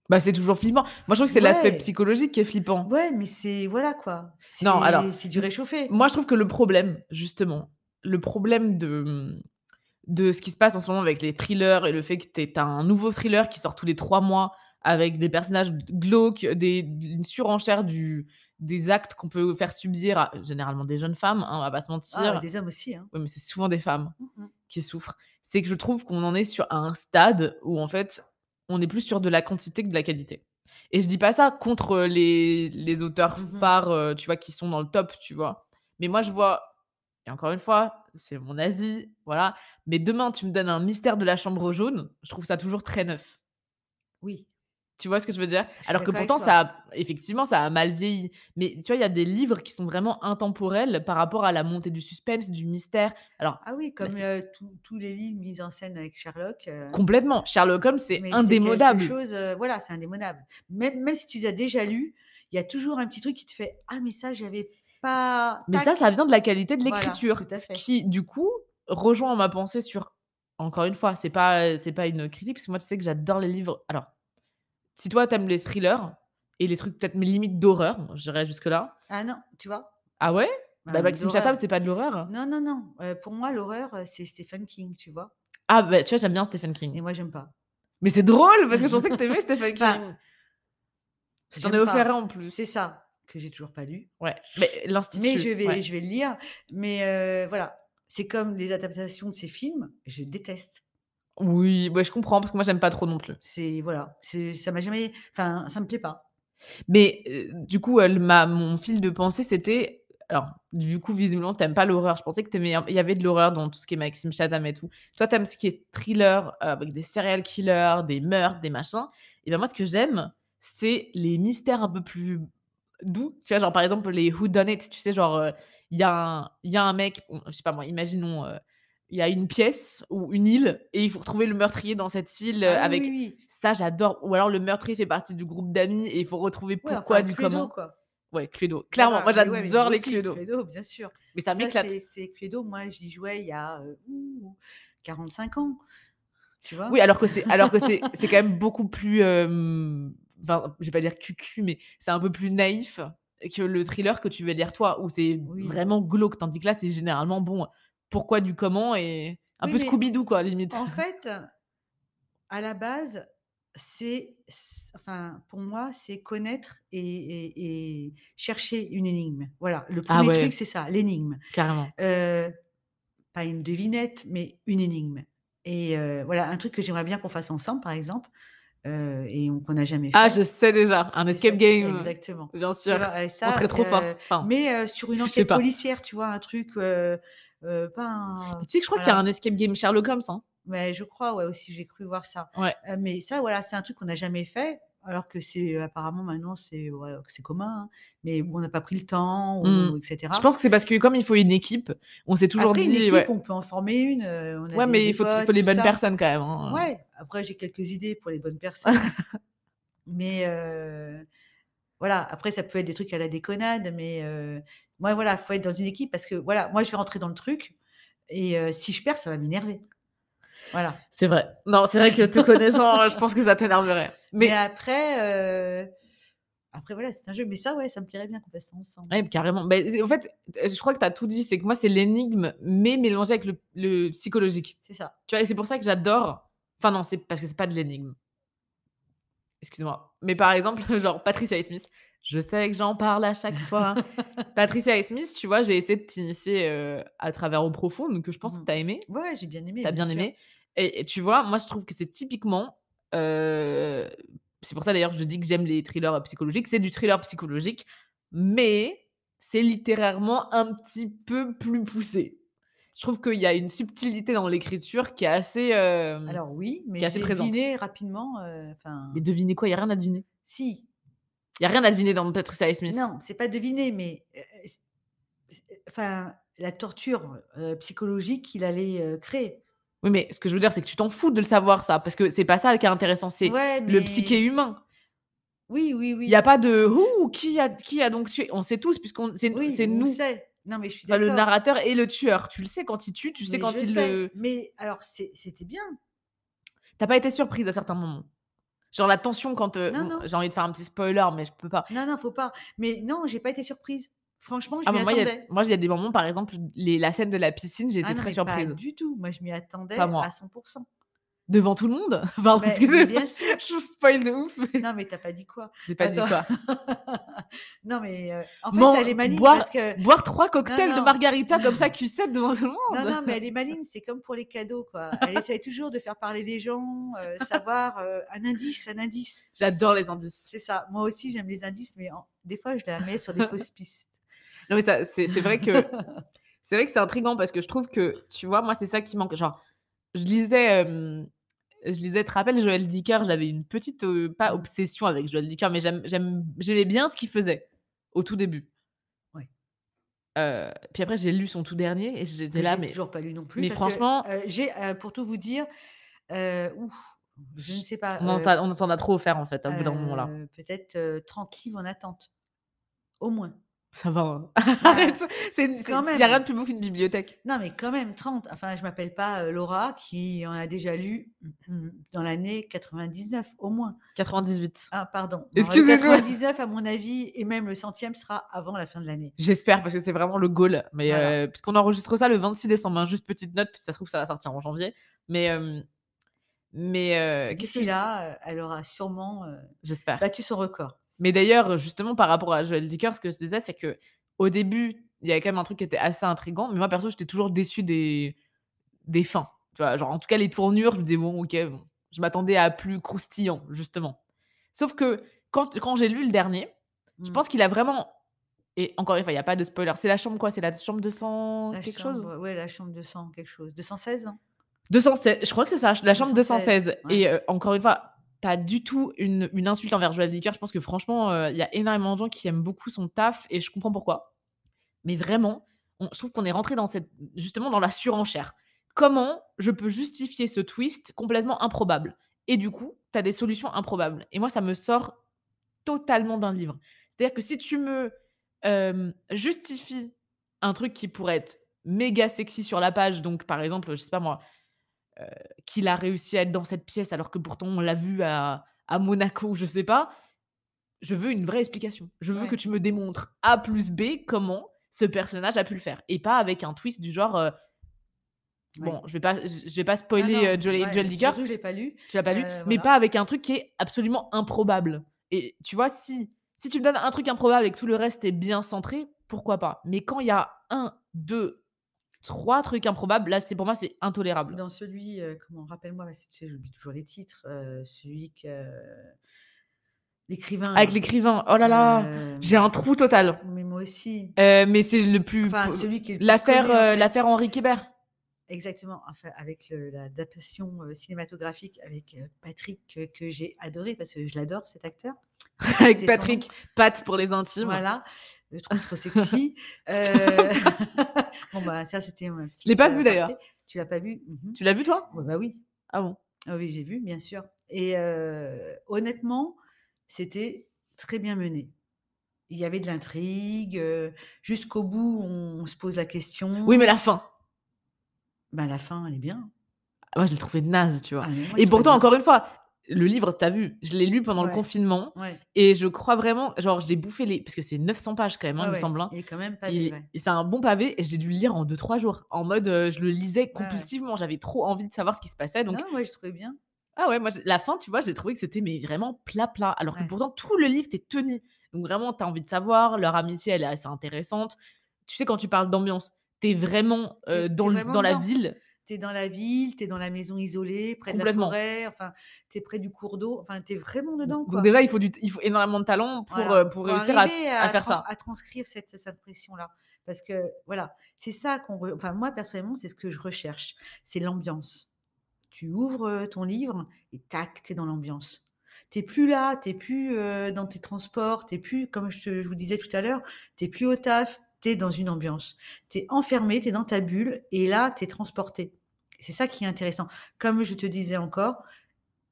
Bah, c'est toujours flippant. Moi, je trouve que c'est l'aspect psychologique qui est flippant. Ouais, mais c'est voilà quoi. Non, alors c'est du réchauffé. Moi, je trouve que le problème, justement, le problème de, de ce qui se passe en ce moment avec les thrillers et le fait que tu as un nouveau thriller qui sort tous les trois mois avec des personnages glauques, des, une surenchère du, des actes qu'on peut faire subir à généralement des jeunes femmes, hein, on va pas se ah, mentir. Ah, des hommes aussi. Hein. Oui, mais c'est souvent des femmes mmh qui souffrent. C'est que je trouve qu'on en est sur un stade où en fait, on est plus sur de la quantité que de la qualité. Et je dis pas ça contre les, les auteurs mmh phares, euh, tu vois, qui sont dans le top, tu vois. Mais moi, je vois, et encore une fois, c'est mon avis, voilà. Mais demain, tu me donnes un mystère de la chambre jaune, je trouve ça toujours très neuf. Oui. Tu vois ce que je veux dire? Alors que pourtant, ça a, effectivement, ça a mal vieilli. Mais tu vois, il y a des livres qui sont vraiment intemporels par rapport à la montée du suspense, du mystère. Alors, ah oui, comme euh, tous les livres mis en scène avec Sherlock. Euh, Complètement. Sherlock Holmes, c'est indémodable. Chose, euh, voilà, c'est indémodable. Même, même si tu les as déjà lus, il y a toujours un petit truc qui te fait Ah, mais ça, j'avais pas. Mais ça, ça vient de la qualité de l'écriture. ce qui, du coup, rejoint ma pensée sur. Encore une fois, c'est pas, c'est pas une critique, parce que moi, tu sais que j'adore les livres. Alors, si toi, t'aimes les thrillers et les trucs peut-être mes limites d'horreur, je dirais jusque-là. Ah non, tu vois? Ah ouais? Bah, bah, Maxime Chatham, c'est pas de l'horreur? Non, non, non. Euh, pour moi, l'horreur, euh, c'est Stephen King, tu vois? Ah, bah tu vois, j'aime bien Stephen King. Et moi, j'aime pas. Mais c'est drôle parce que je pensais que t'aimais Stephen King. je t'en ai offert un en plus. C'est ça, que j'ai toujours pas lu. Ouais, mais l'Institut. Mais je vais, je vais le lire. Mais euh, voilà, c'est comme les adaptations de ces films, je déteste. Oui, ouais, je comprends parce que moi j'aime pas trop non plus. C'est voilà, c'est ça m'a jamais enfin ça me plaît pas. Mais du coup, elle m'a mon fil de pensée c'était alors du coup visiblement t'aimes pas l'horreur. Je pensais que t'aimais il y avait de l'horreur dans tout ce qui est Maxime Chatham et tout. Toi t'aimes ce qui est thriller avec des serial killers, des meurtres, des machins. Et ben moi ce que j'aime, c'est les mystères un peu plus doux. Tu vois genre par exemple les who done it, tu sais genre il y a un il y a un mec, je sais pas moi, imaginons il y a une pièce ou une île et il faut retrouver le meurtrier dans cette île ah avec oui, ça j'adore. Ou alors le meurtrier fait partie du groupe d'amis et il faut retrouver pourquoi du comment. quoi. ouais Cluedo. Clairement moi j'adore les Cluedo. Cluedo bien sûr. Mais ça m'éclate. c'est Cluedo. Moi j'y jouais il y a 45 ans tu vois. Oui alors que c'est alors que c'est quand même beaucoup plus euh, enfin je vais pas dire cucu mais c'est un peu plus naïf que le thriller que tu veux lire toi où c'est vraiment glauque tandis que là c'est généralement bon pourquoi du comment et un peu Scooby-Doo, quoi, limite. En fait, à la base, c'est, enfin, pour moi, c'est connaître et, chercher une énigme. Voilà, le ah premier truc, c'est ça, l'énigme. Carrément. Euh, pas une devinette, mais une énigme. Et euh, voilà, un truc que j'aimerais bien qu'on fasse ensemble, par exemple, euh, et qu'on n'a jamais ah, fait. Ah, je sais déjà, un escape game. Exactement. Bien sûr. on serait trop forte. mais sur une enquête policière, tu vois, un truc euh, pas Tu sais que je crois qu'il y a un escape game Sherlock Holmes. Hein. Ouais, je crois, ouais, aussi, j'ai cru voir ça. Ouais. Euh, mais ça, voilà, c'est un truc qu'on n'a jamais fait, alors que c'est apparemment maintenant, c'est ouais, c'est commun. Hein. Mais on n'a pas pris le temps, mmh. etc. Je pense que c'est parce que comme il faut une équipe, on s'est toujours après, dit. Une équipe, ouais. on peut en former une. Euh, on a ouais, mais il faut, faut les bonnes personnes quand même. Hein. Ouais, après, j'ai quelques idées pour les bonnes personnes. mais voilà, après, ça peut être des trucs à la déconnade, mais moi, voilà, faut être dans une équipe parce que, voilà, moi, je vais rentrer dans le truc et si je perds, ça va m'énerver. Voilà. C'est vrai. Non, c'est vrai que te connaissant, je pense que ça t'énerverait. Mais... après, après, voilà, c'est un jeu. Mais ça, ouais, ça me plairait bien qu'on fasse ça ensemble. Oui, carrément. Bah, en fait, je crois que tu as tout dit. C'est que moi, c'est l'énigme, mais mélangé avec le, psychologique. C'est ça. Tu vois, et c'est pour ça que j'adore. Enfin, non, c'est parce que c'est pas de l'énigme. Excuse-moi. Mais par exemple, genre Patricia Smith, je sais que j'en parle à chaque fois. Patricia et Smith, tu vois, j'ai essayé de t'initier euh, à travers Au Profond, que je pense que mmh. tu as aimé. Ouais, j'ai bien aimé. Tu as bien, aimé. Et, tu vois, moi, je trouve que c'est typiquement. Euh, c'est pour ça d'ailleurs que je dis que j'aime les thrillers psychologiques. C'est du thriller psychologique, mais c'est littérairement un petit peu plus poussé. Je trouve qu'il y a une subtilité dans l'écriture qui est assez. Euh, Alors oui, mais j'ai deviné rapidement. mais deviner quoi? Il n'y a rien à deviner. Si, il n'y a rien à deviner dans Patricia Smith. Non, c'est pas deviner, mais enfin, la torture psychologique qu'il allait créer. Oui, mais ce que je veux dire, c'est que tu t'en fous de le savoir, ça, parce que c'est pas ça qui est intéressant, c'est le psyché humain. Oui, oui, oui. Il n'y a pas de Ouh, qui a, qui a donc tué On sait tous, puisqu'on c'est oui, nous. Sait. Non, mais je suis Le narrateur et le tueur. Tu le sais quand il tue, tu sais quand il le. Mais alors, c'était bien. T'as pas été surprise à certains moments Genre la tension quand. Euh, j'ai envie de faire un petit spoiler, mais je peux pas. Non, non, faut pas. Mais non, j'ai pas été surprise. Franchement, je ah, m'y attendais. moi, il y a des moments, par exemple, les, la scène de la piscine, j'ai ah été très surprise. Pas du tout. Moi, je m'y attendais à 100%. Devant tout le monde. Enfin, que bien sûr. je spoil de ouf. mais Non, mais t'as pas dit quoi? J'ai pas dit quoi. Non, mais euh, en fait, elle est maligne boire- parce que. Boire trois cocktails Non, de margarita comme ça, Q7 devant tout le monde. Non, non, mais elle est maligne, c'est comme pour les cadeaux, quoi. Elle essaye toujours de faire parler les gens, euh, savoir euh, un indice, un indice. J'adore les indices. C'est ça. Moi aussi, j'aime les indices, mais en- des fois, je la mets sur des fausses pistes. Non, mais c'est vrai que c'est vrai que c'est intriguant parce que je trouve que, tu vois, moi, c'est ça qui manque. Genre, je lisais, euh, je lisais, tu te rappelles, Joël Dicker, j'avais une petite, euh, pas Mm. obsession avec Joël Dicker, mais j'aimais bien ce qu'il faisait au tout début. Ouais. Euh, puis après, j'ai lu son tout dernier et j'étais là, mais toujours pas lu non plus. mais franchement- j'ai, pour tout vous dire, ouf, je ne sais pas. on en, a trop offert en fait, au bout d'un moment là. Peut-être euh, 30 livres en attente. Au moins. Ça va. hein. Arrête, c'est il n'y a rien de plus beau qu'une bibliothèque? Non, mais quand même, 30. Enfin, je m'appelle pas euh, Laura qui en a déjà lu dans l'année 99, au moins. 98. Ah, pardon. Excusez-moi. Le 99, à mon avis, et même le centième sera avant la fin de l'année. J'espère parce que c'est vraiment le goal. Mais Voilà. euh, puisqu'on enregistre ça le 26 décembre, hein, juste petite note, puis ça se trouve ça va sortir en janvier. Mais euh, mais euh, D'ici là, elle aura sûrement j'espère. battu son record. Mais d'ailleurs, justement par rapport à Joël Dicker, ce que je disais, c'est que au début, il y avait quand même un truc qui était assez intrigant. Mais moi perso, j'étais toujours déçue des des fins. Tu vois, genre en tout cas les tournures, je me disais bon, ok, bon. je m'attendais à plus croustillant justement. Sauf que quand quand j'ai lu le dernier, je Mm. pense qu'il a vraiment et encore une fois, il y a pas de spoiler. C'est la chambre quoi C'est la chambre 200 La quelque chambre, chose? Ouais, la chambre 200, quelque chose. 216 ans 216, je crois que c'est ça, la chambre 216. 216, ouais. Et euh, encore une fois, pas du tout une, insulte envers Joël Dicker. Je pense que franchement, euh, il y a énormément de gens qui aiment beaucoup son taf et je comprends pourquoi. Mais vraiment, je trouve qu'on est rentré dans cette, justement dans la surenchère. Comment je peux justifier ce twist complètement improbable? Et du coup, tu as des solutions improbables. Et moi, ça me sort totalement d'un livre. C'est-à-dire que si tu me euh, justifies un truc qui pourrait être méga sexy sur la page, donc par exemple, je sais pas moi, qu'il a réussi à être dans cette pièce alors que pourtant on l'a vu à, à Monaco, je sais pas. Je veux une vraie explication. Je veux Ouais. que tu me démontres A plus B comment ce personnage a pu le faire. Et pas avec un twist du genre. euh, Bon, je vais pas, je vais pas Ah spoiler non, euh, Joel, ouais, Joel Dicker, je l'ai pas lu. tu l'as pas lu, Euh, mais pas avec un truc qui est absolument improbable. Et tu vois, si, si tu me donnes un truc improbable et que tout le reste est bien centré, pourquoi pas? Mais quand il y a un, deux, trois trucs improbables, là, c'est pour moi, c'est intolérable. Dans celui, euh, comment, rappelle-moi, j'oublie toujours les titres, euh, celui que. euh, L'écrivain. Avec l'écrivain, oh là là, j'ai un trou total. Mais moi aussi. Mais c'est le plus. Enfin, celui qui L'affaire connu, en fait. l'affaire Henri Kébert. Exactement, enfin, avec l'adaptation cinématographique avec Patrick que, j'ai adoré parce que je l'adore cet acteur. Avec Patrick, Pat pour les intimes. Voilà, je trouve trop sexy. Euh, bon bah ça c'était un petit. Je l'ai pas vu, d'ailleurs. Tu l'as pas vu? Mhm. Tu l'as vu toi? Ouais, Bah oui, Ah bon? Ah oui j'ai vu bien sûr. Et euh, honnêtement, c'était très bien mené. Il y avait de l'intrigue. euh, Jusqu'au bout, on, se pose la question. Oui, mais la fin. Bah, la fin, elle est bien. Ah, Moi, je l'ai trouvé naze, tu vois. Ah, moi, et pourtant, encore une fois, le livre, t'as vu, je l'ai lu pendant le confinement Ouais. et je crois vraiment, genre, j'ai bouffé les. Parce que c'est 900 pages quand même, hein, Ouais, il me semble. hein. Il est quand même et c'est un bon pavé et j'ai dû le lire en 2-3 jours. En mode, euh, je le lisais compulsivement. J'avais trop envie de savoir ce qui se passait. Donc, Non, ouais, je trouvais bien. ah ouais, moi, la fin, tu vois, j'ai trouvé que c'était mais vraiment plat-plat. Alors que pourtant, tout le livre, t'es tenu. Donc, vraiment, t'as envie de savoir. Leur amitié, elle est assez intéressante. Tu sais, quand tu parles d'ambiance, t'es vraiment euh, dans, vraiment dans la ville. Tu es dans la ville, tu es dans la maison isolée, près de la forêt, enfin, tu es près du cours d'eau, enfin, tu es vraiment dedans. Quoi. Donc, déjà, il faut, du, il faut énormément de talent pour, Voilà. euh, pour réussir à, faire ça. À transcrire cette, cette pression-là. Parce que, voilà, c'est ça qu'on. re- Enfin, moi, personnellement, c'est ce que je recherche. C'est l'ambiance. Tu ouvres euh, ton livre et tac, tu es dans l'ambiance. Tu plus là, tu plus euh, dans tes transports, tu plus, comme je, te- je vous disais tout à l'heure, tu plus au taf, tu dans une ambiance. Tu es enfermé, tu es dans ta bulle et là, tu es transporté. C'est ça qui est intéressant. Comme je te disais encore,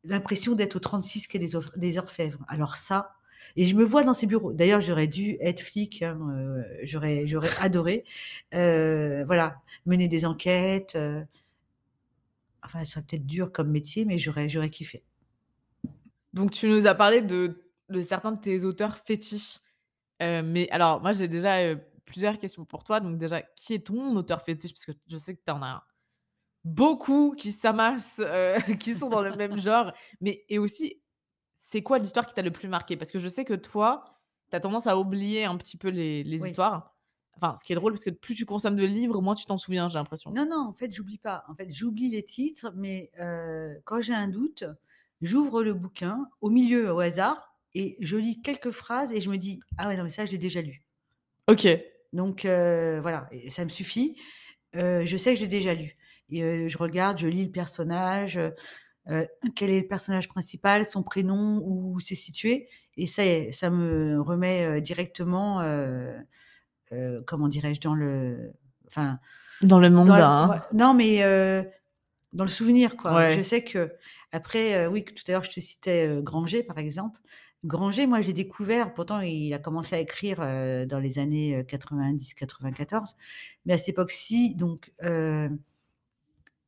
l'impression d'être au 36 quai des, des Orfèvres. Alors ça, et je me vois dans ces bureaux. D'ailleurs, j'aurais dû être flic, hein, euh, j'aurais, j'aurais adoré. Euh, voilà, mener des enquêtes. euh, enfin, ça serait peut-être dur comme métier, mais j'aurais, j'aurais kiffé. Donc, tu nous as parlé de, de certains de tes auteurs fétiches. Mais alors, moi, j'ai déjà plusieurs questions pour toi. Donc, déjà, qui est ton auteur fétiche? Parce que je sais que tu en as un. beaucoup qui s'amassent, qui sont dans le même genre. Mais et aussi, c'est quoi l'histoire qui t'a le plus marqué? Parce que je sais que toi, tu as tendance à oublier un petit peu les, histoires. Enfin, ce qui est drôle, parce que plus tu consommes de livres, moins tu t'en souviens, j'ai l'impression. Non, non, en fait, j'oublie pas. En fait, j'oublie les titres, mais quand j'ai un doute, j'ouvre le bouquin au milieu, au hasard, et je lis quelques phrases et je me dis Ah ouais, non, mais ça, j'ai déjà lu. Ok. Donc, voilà, et ça me suffit. je sais que j'ai déjà lu. Et je regarde, je lis le personnage, quel est le personnage principal, son prénom, où c'est situé. Et ça, ça me remet directement, comment dirais-je, dans le. Enfin. Dans le monde. Hein. non, mais dans le souvenir, quoi. Je sais que. Après, oui, tout à l'heure, je te citais Granger, par exemple. Granger, moi, j'ai découvert, pourtant, il a commencé à écrire dans les années 90-94, mais à cette époque-ci, donc,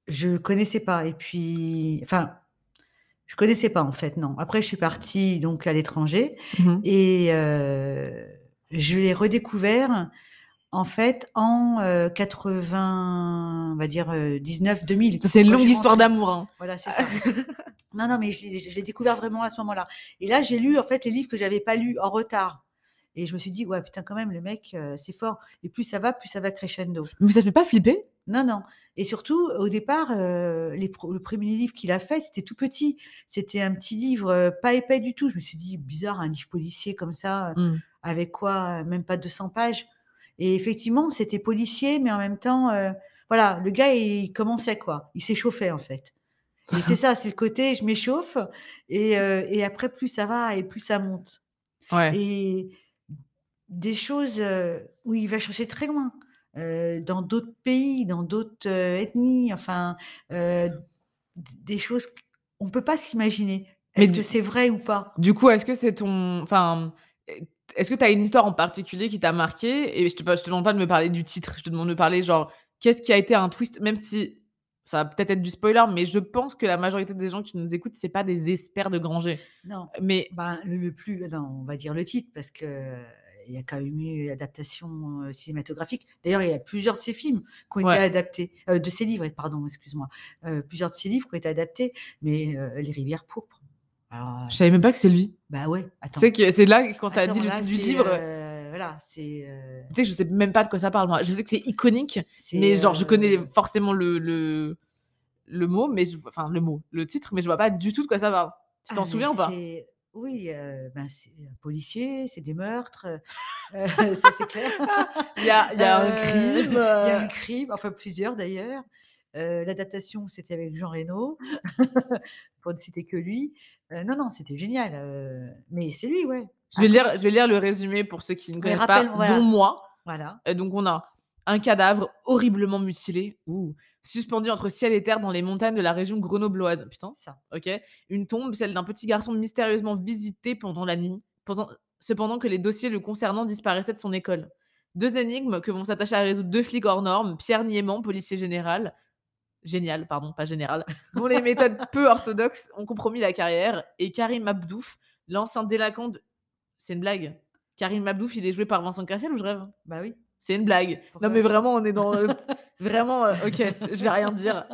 je connaissais pas. Et puis, enfin, je connaissais pas en fait, non. Après, je suis partie donc à l'étranger mmh et je l'ai redécouvert en fait en 80, on va dire 19-2000. C'est une longue histoire d'amour. Hein. Voilà, c'est ça. non, non, mais je l'ai découvert vraiment à ce moment-là. Et là, j'ai lu en fait les livres que j'avais pas lus en retard. Et je me suis dit, ouais, putain, quand même, le mec, c'est fort. Et plus ça va, plus ça va crescendo. Mais ça ne fait pas flipper? Non, non. Et surtout, au départ, les le premier livre qu'il a fait, c'était tout petit. C'était un petit livre, pas épais du tout. Je me suis dit, bizarre, un livre policier comme ça, mmh. avec quoi Même pas 200 pages. Et effectivement, c'était policier, mais en même temps, voilà, le gars, il, commençait quoi. Il s'échauffait, en fait. Et c'est ça, c'est le côté, je m'échauffe, et, et, après, plus ça va et plus ça monte. Ouais. Et des choses où il va chercher très loin, dans d'autres pays, dans d'autres ethnies, enfin, des choses on ne peut pas s'imaginer. Est-ce que c'est vrai ou pas? Du coup, est-ce que c'est ton. Enfin, est-ce que tu as une histoire en particulier qui t'a marqué? Et je te, te demande pas de me parler du titre, je te demande de parler, genre, qu'est-ce qui a été un twist, même si ça va peut-être être du spoiler, mais je pense que la majorité des gens qui nous écoutent, c'est pas des experts de Granger. Non. Mais bah, le, plus, non, on va dire le titre parce que il y a quand même eu adaptation cinématographique. D'ailleurs, il y a plusieurs de ces films qui ont été adaptés, de ces livres, pardon, excuse-moi, plusieurs de ces livres qui ont été adaptés, mais Les Rivières pourpres. Alors, je savais même pas que c'est lui. Bah ouais, attends. Tu sais c'est là quand tu as dit le titre du livre. voilà, c'est. Tu sais, je sais même pas de quoi ça parle. Moi. Je sais que c'est iconique, mais genre, je connais forcément le, le, le mot, mais enfin, le mot, le titre, mais je vois pas du tout de quoi ça parle. Tu t'en ah, souviens ou pas? oui, ben c'est un policier, c'est des meurtres, ça c'est clair. Il y a, y a un crime. Il y a un crime, enfin plusieurs d'ailleurs. L'adaptation, c'était avec Jean Reno, pour ne citer que lui. non, non, c'était génial. mais c'est lui, ouais. Je vais, lire, je vais lire le résumé pour ceux qui ne connaissent pas, dont moi. Voilà. donc on a un cadavre horriblement mutilé. Ouh suspendu entre ciel et terre dans les montagnes de la région grenobloise. Putain, ça, ok. Une tombe, celle d'un petit garçon mystérieusement visité pendant la nuit, cependant que les dossiers le concernant disparaissaient de son école. Deux énigmes que vont s'attacher à résoudre deux flics hors normes, Pierre Niéman, policier général, génial, pardon, pas général, dont les méthodes peu orthodoxes ont compromis la carrière, et Karim Abdouf, l'ancien délinquant de... C'est une blague. Karim Abdouf, il est joué par Vincent Cassel ou je rêve? Bah oui. C'est une blague. non, mais vraiment, on est dans. vraiment, euh, ok, je vais rien dire.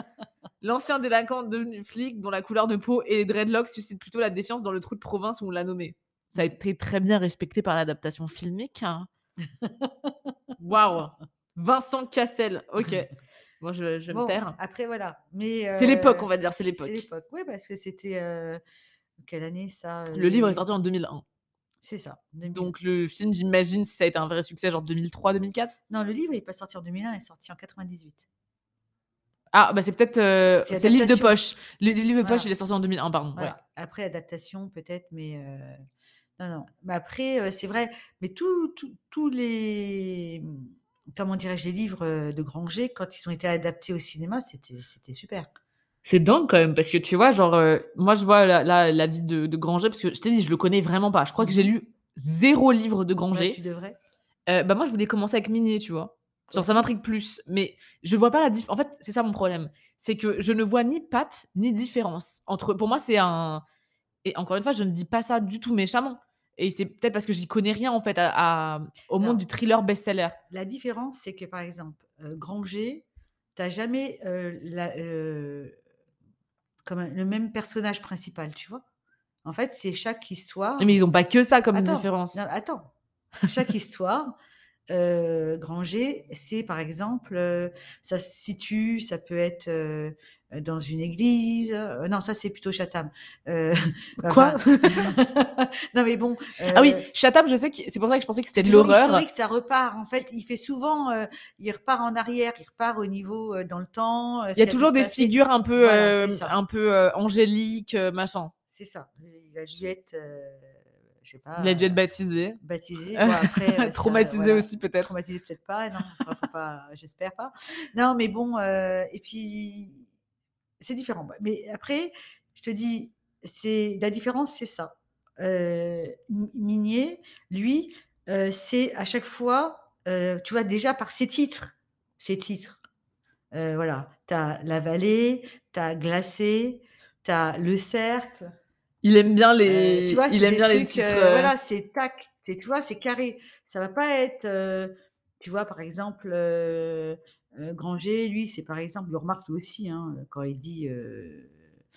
L'ancien délinquant devenu flic, dont la couleur de peau et les dreadlocks suscitent plutôt la défiance dans le trou de province où on l'a nommé. Ça a été très bien respecté par l'adaptation filmique. Hein. Waouh! Vincent Cassel, ok. Moi, je, vais me taire. Après, voilà. Mais C'est l'époque, on va dire, c'est l'époque. C'est l'époque, oui, parce que c'était. Euh, quelle année ça Le livre est sorti en 2001. C'est ça. Donc le film, j'imagine, ça a été un vrai succès, genre 2003-2004 Non, le livre, il n'est pas sorti en 2001, il est sorti en 98. Ah, bah c'est peut-être. Euh, c'est le livre de poche. Le, livre de poche, il est sorti en 2001, pardon. Après, adaptation, peut-être, mais. Euh, non, non. Mais après, euh, c'est vrai. Mais tous les. Comment dirais-je, les livres de Granger, quand ils ont été adaptés au cinéma, c'était super. C'est dingue quand même, parce que tu vois, genre, euh, moi je vois la, la, vie de, de, Granger, parce que je t'ai dit, je le connais vraiment pas. Je crois que j'ai mmh lu zéro livre de Granger. tu devrais. Euh, bah moi je voulais commencer avec Minier, tu vois. Genre ça m'intrigue plus, mais je vois pas la différence. En fait, c'est ça mon problème. C'est que je ne vois ni patte ni différence. entre Pour moi, c'est un. Et encore une fois, je ne dis pas ça du tout méchamment. Et c'est peut-être parce que j'y connais rien en fait à, au monde du thriller best-seller. La différence, c'est que par exemple, euh, Granger, tu jamais la, comme le même personnage principal, tu vois? En fait, c'est chaque histoire. Mais ils n'ont pas que ça comme différence. attends, chaque histoire, Granger, c'est par exemple, ça se situe, ça peut être dans une église. non, ça c'est plutôt Chatham. Quoi Non mais bon. ah oui, Chatham, je sais que c'est pour ça que je pensais que c'était de l'horreur. historique, ça repart. En fait, il fait souvent, il repart en arrière, il repart au niveau dans le temps. Il y a toujours des figures un peu, un peu angéliques, machin. C'est ça. La Juliette je sais pas. Il a dû être baptisé. Baptisé. Bon, après, traumatisé aussi peut-être. Traumatisé peut-être pas. Non, faut pas. J'espère pas. Non, mais bon. et puis c'est différent. Mais après, je te dis, c'est la différence, c'est ça. Euh, Minier, lui, euh, c'est à chaque fois, euh, tu vois, déjà par ses titres, ses titres. voilà, tu as La Vallée, tu as Glacé, tu as Le Cercle. Il aime bien les, tu vois, il aime bien les titres. voilà, c'est tac, tu vois, c'est carré. Ça va pas être, tu vois, par exemple, euh, Granger, lui, c'est par exemple, il remarque aussi, hein, quand il dit. Euh,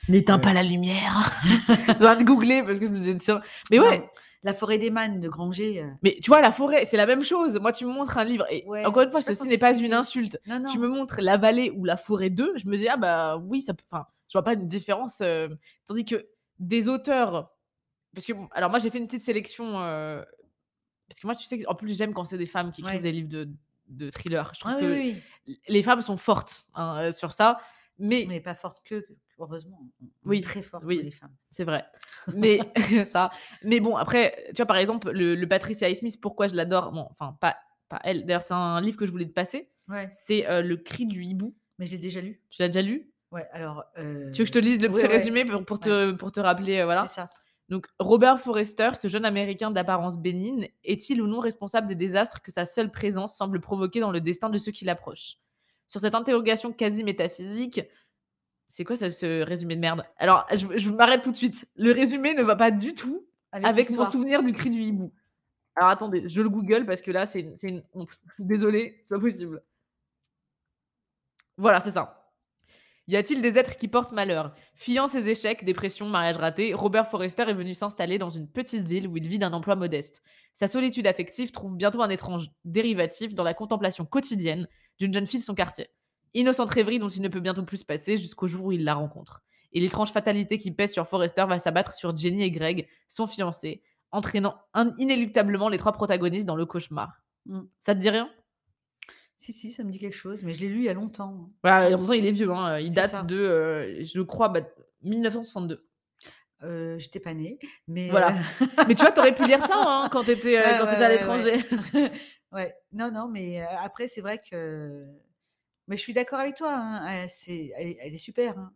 N'éteins pas la lumière. J'ai envie de googler parce que je me disais. Mais ouais. la forêt des mannes de Granger. Euh. Mais tu vois, la forêt, c'est la même chose. Moi, tu me montres un livre. Et encore une fois, ceci n'est pas une insulte. Tu me montres la vallée ou la forêt 2. Je me dis, ah bah oui, ça peut. Enfin, je vois pas une différence. Tandis que des auteurs. Parce que, alors moi, j'ai fait une petite sélection. Parce que moi, tu sais, en plus, j'aime quand c'est des femmes qui écrivent des livres de, de thriller. Je trouve que les femmes sont fortes hein, euh, sur ça. Mais... mais pas fortes que, heureusement. Oui, très fortes oui, les femmes. C'est vrai. Mais ça. Mais bon, après, tu vois, par exemple, le, Patricia Smith, pourquoi je l'adore? Bon, enfin, pas, pas elle. D'ailleurs, c'est un livre que je voulais te passer. Ouais. C'est euh, Le cri du hibou. Mais je l'ai déjà lu. Tu l'as déjà lu? Ouais, alors. Tu veux que je te lise le petit résumé pour, te, pour te rappeler euh, voilà? C'est ça. Donc, Robert Forrester, ce jeune Américain d'apparence bénigne, est-il ou non responsable des désastres que sa seule présence semble provoquer dans le destin de ceux qui l'approchent? Sur cette interrogation quasi métaphysique, c'est quoi ce résumé de merde? Alors, je, m'arrête tout de suite. Le résumé ne va pas du tout avec, mon souvenir du cri du hibou. Alors attendez, je le google parce que là, c'est une honte. Désolée, c'est pas possible. Voilà, c'est ça. Y a-t-il des êtres qui portent malheur? Fuyant ses échecs, dépression, mariage raté, Robert Forrester est venu s'installer dans une petite ville où il vit d'un emploi modeste. Sa solitude affective trouve bientôt un étrange dérivatif dans la contemplation quotidienne d'une jeune fille de son quartier. Innocente rêverie dont il ne peut bientôt plus se passer jusqu'au jour où il la rencontre. Et l'étrange fatalité qui pèse sur Forrester va s'abattre sur Jenny et Greg, son fiancé, entraînant inéluctablement les trois protagonistes dans le cauchemar. Mm. Ça te dit rien? Si, si, ça me dit quelque chose, mais je l'ai lu il y a longtemps. Hein. il il est vieux. Hein. Il date de, euh, je crois, 1962. Bah, euh, j'étais pas née, mais voilà. Euh, mais tu vois, tu aurais pu lire ça hein, quand tu étais, à l'étranger. Ouais. non, non, mais après, c'est vrai que. Mais je suis d'accord avec toi. C'est, elle, est super. Hein.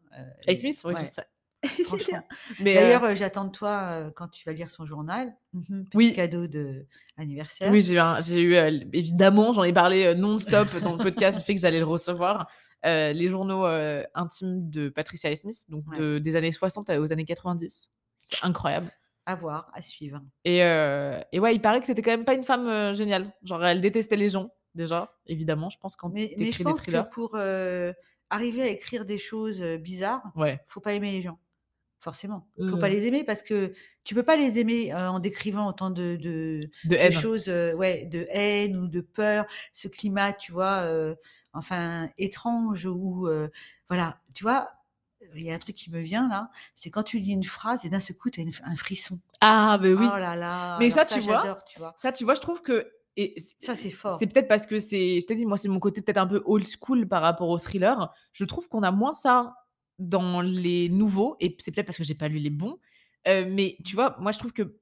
Smith, oui, je sais. D'ailleurs, euh, j'attends de toi euh, quand tu vas lire son journal. Mmh oui. Cadeau de anniversaire. Oui, j'ai eu, euh, évidemment, j'en ai parlé non-stop dans le podcast, le fait que j'allais le recevoir. les journaux intimes de Patricia Smith, donc des années 60 aux années 90. C'est incroyable. À voir, à suivre. Et, et ouais, il paraît que c'était quand même pas une femme géniale. Genre, elle détestait les gens, déjà, évidemment, je pense, quand Mais, mais je pense que pour arriver à écrire des choses bizarres, ouais. faut pas aimer les gens forcément. Il faut pas les aimer parce que tu peux pas les aimer en décrivant autant de, de, choses, ouais, de haine ou de peur, ce climat, tu vois, enfin étrange ou voilà, tu vois. Il y a un truc qui me vient là, c'est quand tu dis une phrase et d'un seul coup tu as un frisson. Ah ben oui. Oh là là. Mais ça, tu vois, tu vois. Ça tu vois, je trouve que et ça c'est fort. C'est peut-être parce que c'est, je t'ai dit, moi c'est mon côté peut-être un peu old school par rapport au thriller. Je trouve qu'on a moins ça dans les nouveaux, et c'est peut-être parce que j'ai pas lu les bons, euh, mais tu vois, moi je trouve que,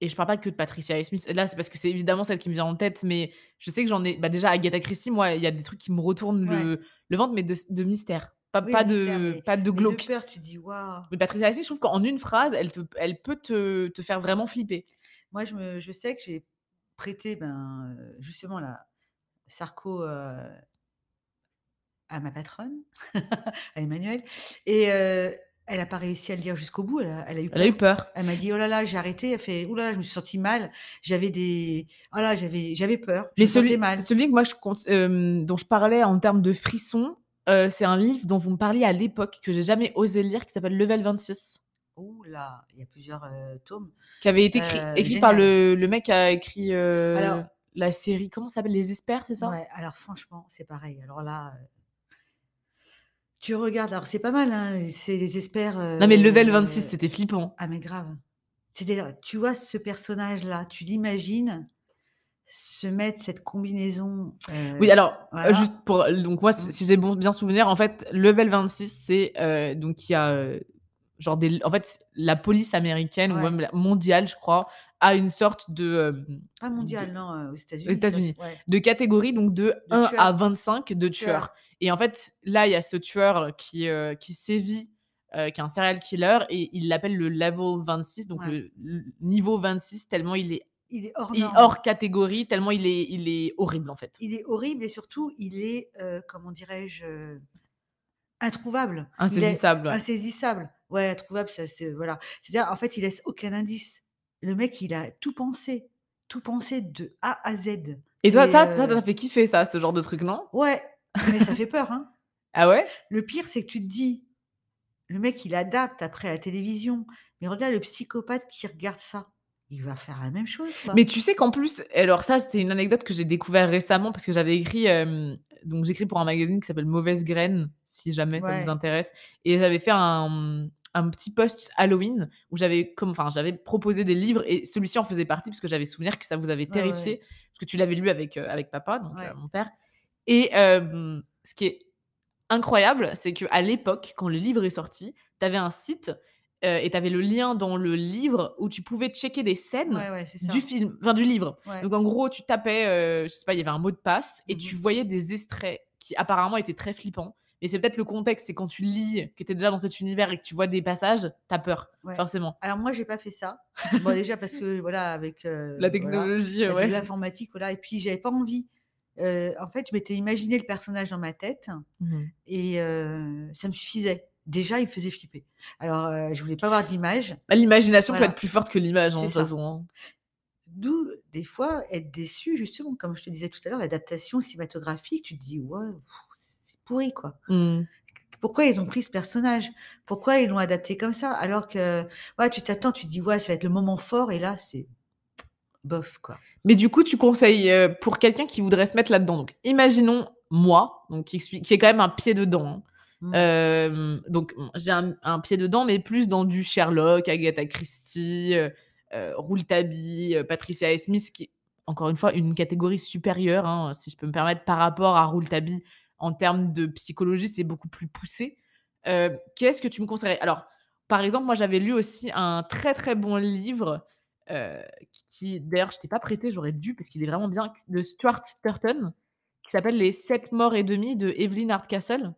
et je parle pas que de Patricia Smith, là c'est parce que c'est évidemment celle qui me vient en tête, mais je sais que j'en ai, bah déjà Agatha Christie, moi il y a des trucs qui me retournent le, le, ventre, mais de, de mystère. Pas, pas, de, pas de glauque. peur, tu dis waouh. Mais Patricia Smith, je trouve qu'en une phrase, elle, te, elle peut te, te, faire vraiment flipper. Moi, je, me, je sais que j'ai prêté ben, euh, justement la Sarko euh, à ma patronne, à Emmanuel. Et elle n'a pas réussi à le lire jusqu'au bout. Elle a, eu peur. Elle a eu peur. Elle m'a dit oh là là, j'ai arrêté. Elle fait oh là là, je me suis sentie mal. J'avais des oh là, j'avais j'avais peur. Je Mais celui, mal. celui que moi je euh, dont je parlais en termes de frissons, euh, c'est un livre dont vous me parliez à l'époque que j'ai jamais osé lire qui s'appelle Level 26. Oh là, il y a plusieurs tomes. Qui avait été écrit, écrit par le, le, mec qui a écrit la série. Comment ça s'appelle Les Espères, c'est ça? Ouais. Alors franchement, c'est pareil. Alors là. Tu regardes, alors c'est pas mal, hein, c'est les espères. non, mais level 26, c'était flippant. Ah, mais grave. C'est-à-dire, tu vois ce personnage-là, tu l'imagines se mettre cette combinaison. oui, alors, juste pour. Donc, moi, mmh. si j'ai bon, bien souvenir, en fait, level 26, c'est. donc, il y a. genre, des, en fait, la police américaine, ou même mondiale, je crois, a une sorte de. Pas mondiale, non, aux États-Unis. Aux États-Unis. De catégorie, donc de, 1 à 25 de tueurs. Et en fait, là, il y a ce tueur qui, euh, qui sévit, euh, qui est un serial killer, et il l'appelle le level 26, donc le, niveau 26, tellement il est, il est hors, catégorie, tellement il est, il est horrible, en fait. Il est horrible, et surtout, il est, euh, comment dirais-je, introuvable. Insaisissable. Insaisissable. Ouais, introuvable, ça, c'est, voilà. C'est-à-dire, en fait, il laisse aucun indice. Le mec, il a tout pensé. Tout pensé de A à Z. Et toi, ça, ça t'a fait kiffer, ça, ce genre de truc, non? Ouais, mais ça fait peur, hein. Ah ouais? Le pire, c'est que tu te dis, le mec, il adapte après à la télévision. Mais regarde le psychopathe qui regarde ça. Il va faire la même chose. Mais tu sais qu'en plus, alors ça, c'était une anecdote que j'ai découvert récemment parce que j'avais écrit, donc j'écris pour un magazine qui s'appelle Mauvaise Graine, si jamais ça vous intéresse. Et j'avais fait un, un, petit post Halloween où j'avais, comme, enfin, j'avais proposé des livres et celui-ci en faisait partie parce que j'avais souvenir que ça vous avait terrifié parce que tu l'avais lu avec, avec papa, donc mon père. Et ce qui est incroyable, c'est qu'à l'époque, quand le livre est sorti, tu avais un site et tu avais le lien dans le livre où tu pouvais checker des scènes du film, enfin du livre. Donc en gros, tu tapais, je sais pas, il y avait un mot de passe et tu mmh voyais des extraits qui apparemment étaient très flippants. Mais c'est peut-être le contexte, c'est quand tu lis, que tu es déjà dans cet univers et que tu vois des passages, t'as peur, forcément. Alors moi, j'ai pas fait ça. Bon, déjà parce que voilà, avec la technologie, ouais. l'informatique, voilà, et puis j'avais pas envie en fait, je m'étais imaginé le personnage dans ma tête mmh et ça me suffisait. Déjà, il me faisait flipper. Alors, je voulais pas avoir d'image. Bah, l'imagination peut être plus forte que l'image, en hein, façon. Hein. D'où, des fois, être déçu, justement, comme je te disais tout à l'heure, l'adaptation cinématographique, tu te dis, ouais, c'est pourri, quoi. Mmh. Pourquoi ils ont pris ce personnage? Pourquoi ils l'ont adapté comme ça? Alors que, ouais, tu t'attends, tu te dis, ouais, ça va être le moment fort, et là, c'est bof, quoi. Mais du coup, tu conseilles euh, pour quelqu'un qui voudrait se mettre là-dedans. Donc, imaginons moi, donc qui, suis, qui est quand même un pied dedans. Hein. Mmh. Euh, donc, j'ai un, pied dedans, mais plus dans du Sherlock, Agatha Christie, euh, Rouletabille, Patricia A. Smith, qui est encore une fois une catégorie supérieure, hein, si je peux me permettre, par rapport à Rouletabille en termes de psychologie, c'est beaucoup plus poussé. Qu'est-ce que tu me conseillerais? Alors, par exemple, moi, j'avais lu aussi un très très bon livre euh, qui, d'ailleurs, je t'ai pas prêté, j'aurais dû, parce qu'il est vraiment bien, de Stuart Turton, qui s'appelle Les sept morts et demi de Evelyn Hardcastle.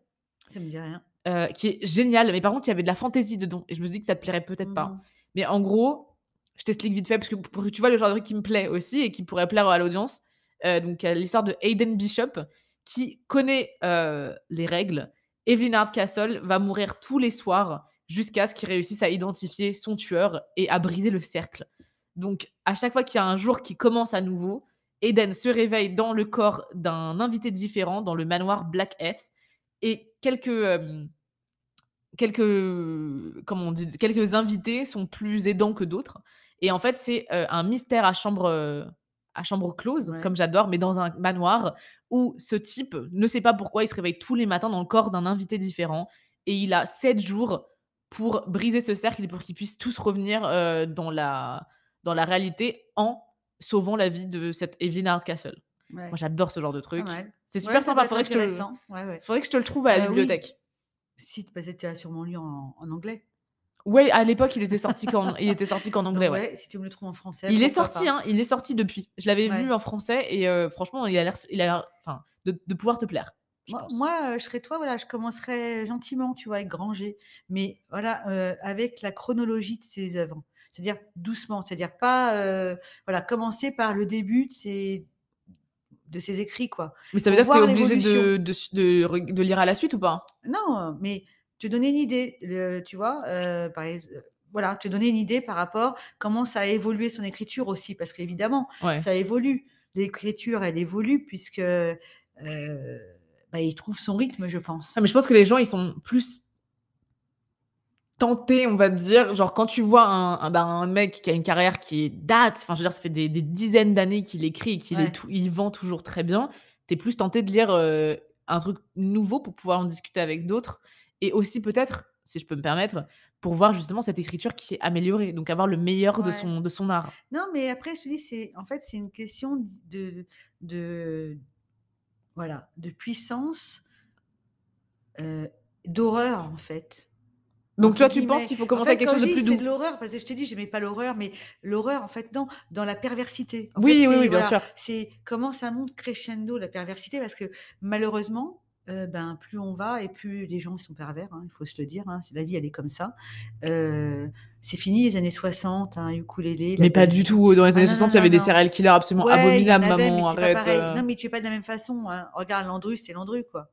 Ça me dit rien. Euh, qui est génial, mais par contre, il y avait de la fantaisie dedans, et je me suis dit que ça te plairait peut-être pas. Mmh. Mais en gros, je t'explique vite fait, parce que pour, tu vois le genre de truc qui me plaît aussi, et qui pourrait plaire à l'audience. Euh, donc, l'histoire de Hayden Bishop, qui connaît les règles. Evelyn Hardcastle va mourir tous les soirs jusqu'à ce qu'il réussisse à identifier son tueur et à briser le cercle. Donc, à chaque fois qu'il y a un jour qui commence à nouveau, Eden se réveille dans le corps d'un invité différent dans le manoir Black F et quelques euh, quelques comment on dit quelques invités sont plus aidants que d'autres. Et en fait c'est euh, un mystère à chambre euh, à chambre close comme j'adore mais dans un manoir où ce type ne sait pas pourquoi il se réveille tous les matins dans le corps d'un invité différent. Et il a sept jours pour briser ce cercle et pour qu'ils puissent tous revenir dans la dans la réalité en sauvant la vie de cette Evelyn Hardcastle. Moi, j'adore ce genre de truc. C'est super sympa. Faudrait que, je te... Faudrait que je te le trouve à la euh, bibliothèque. Si, parce que tu as sûrement lu en, en anglais. Oui, à l'époque, il était sorti qu'en il était sorti qu'en anglais. ouais. Si tu me le trouves en français. Il est sorti, hein, il est sorti depuis. Je l'avais vu en français et euh, franchement, il a l'air, il a enfin, de, de, pouvoir te plaire. Moi, euh, je serais toi, voilà, je commencerais gentiment, tu vois, avec Granger, mais voilà, avec la chronologie de ses œuvres c'est-à-dire doucement, c'est-à-dire pas euh, voilà, commencer par le début de ses, de ses écrits. Quoi, mais ça veut dire que tu es obligé de, de, de, lire à la suite ou pas? Non, mais te donner une idée, tu vois, par exemple voilà, te donner une idée par rapport comment ça a évolué son écriture aussi, parce qu'évidemment, ça évolue. L'écriture, elle évolue puisque euh, bah, il trouve son rythme, je pense. mais je pense que les gens, ils sont plus tentés, on va dire. Genre, quand tu vois un, bah, un, mec qui a une carrière qui est date, enfin, je veux dire, ça fait des, dizaines d'années qu'il écrit et qu'il il vend toujours très bien, tu es plus tenté de lire euh, un truc nouveau pour pouvoir en discuter avec d'autres. Et aussi, peut-être, si je peux me permettre, pour voir justement cette écriture qui est améliorée, donc avoir le meilleur de, son, de son art. Non, mais après, je te dis, c'est en fait, c'est une question de, de, voilà, de puissance, euh, d'horreur, en fait. Donc, toi, tu penses qu'il faut commencer avec quelque chose de plus doux C'est de l'horreur, parce que je t'ai dit, j'aimais pas l'horreur, mais l'horreur, en fait, non, dans la perversité. oui, oui, oui, bien sûr. C'est comment ça monte crescendo, la perversité, parce que malheureusement, ben, plus on va et plus les gens sont pervers, hein, il faut se le dire. Hein, la vie, elle est comme ça. c'est fini les années 60, hein, ukulélé. Mais pas du tout. Dans les ah années 60, il y avait des serial killers absolument abominables, maman. arrête. Non, mais tu es pas de la même façon. Regarde, Landru, c'est Landru, quoi.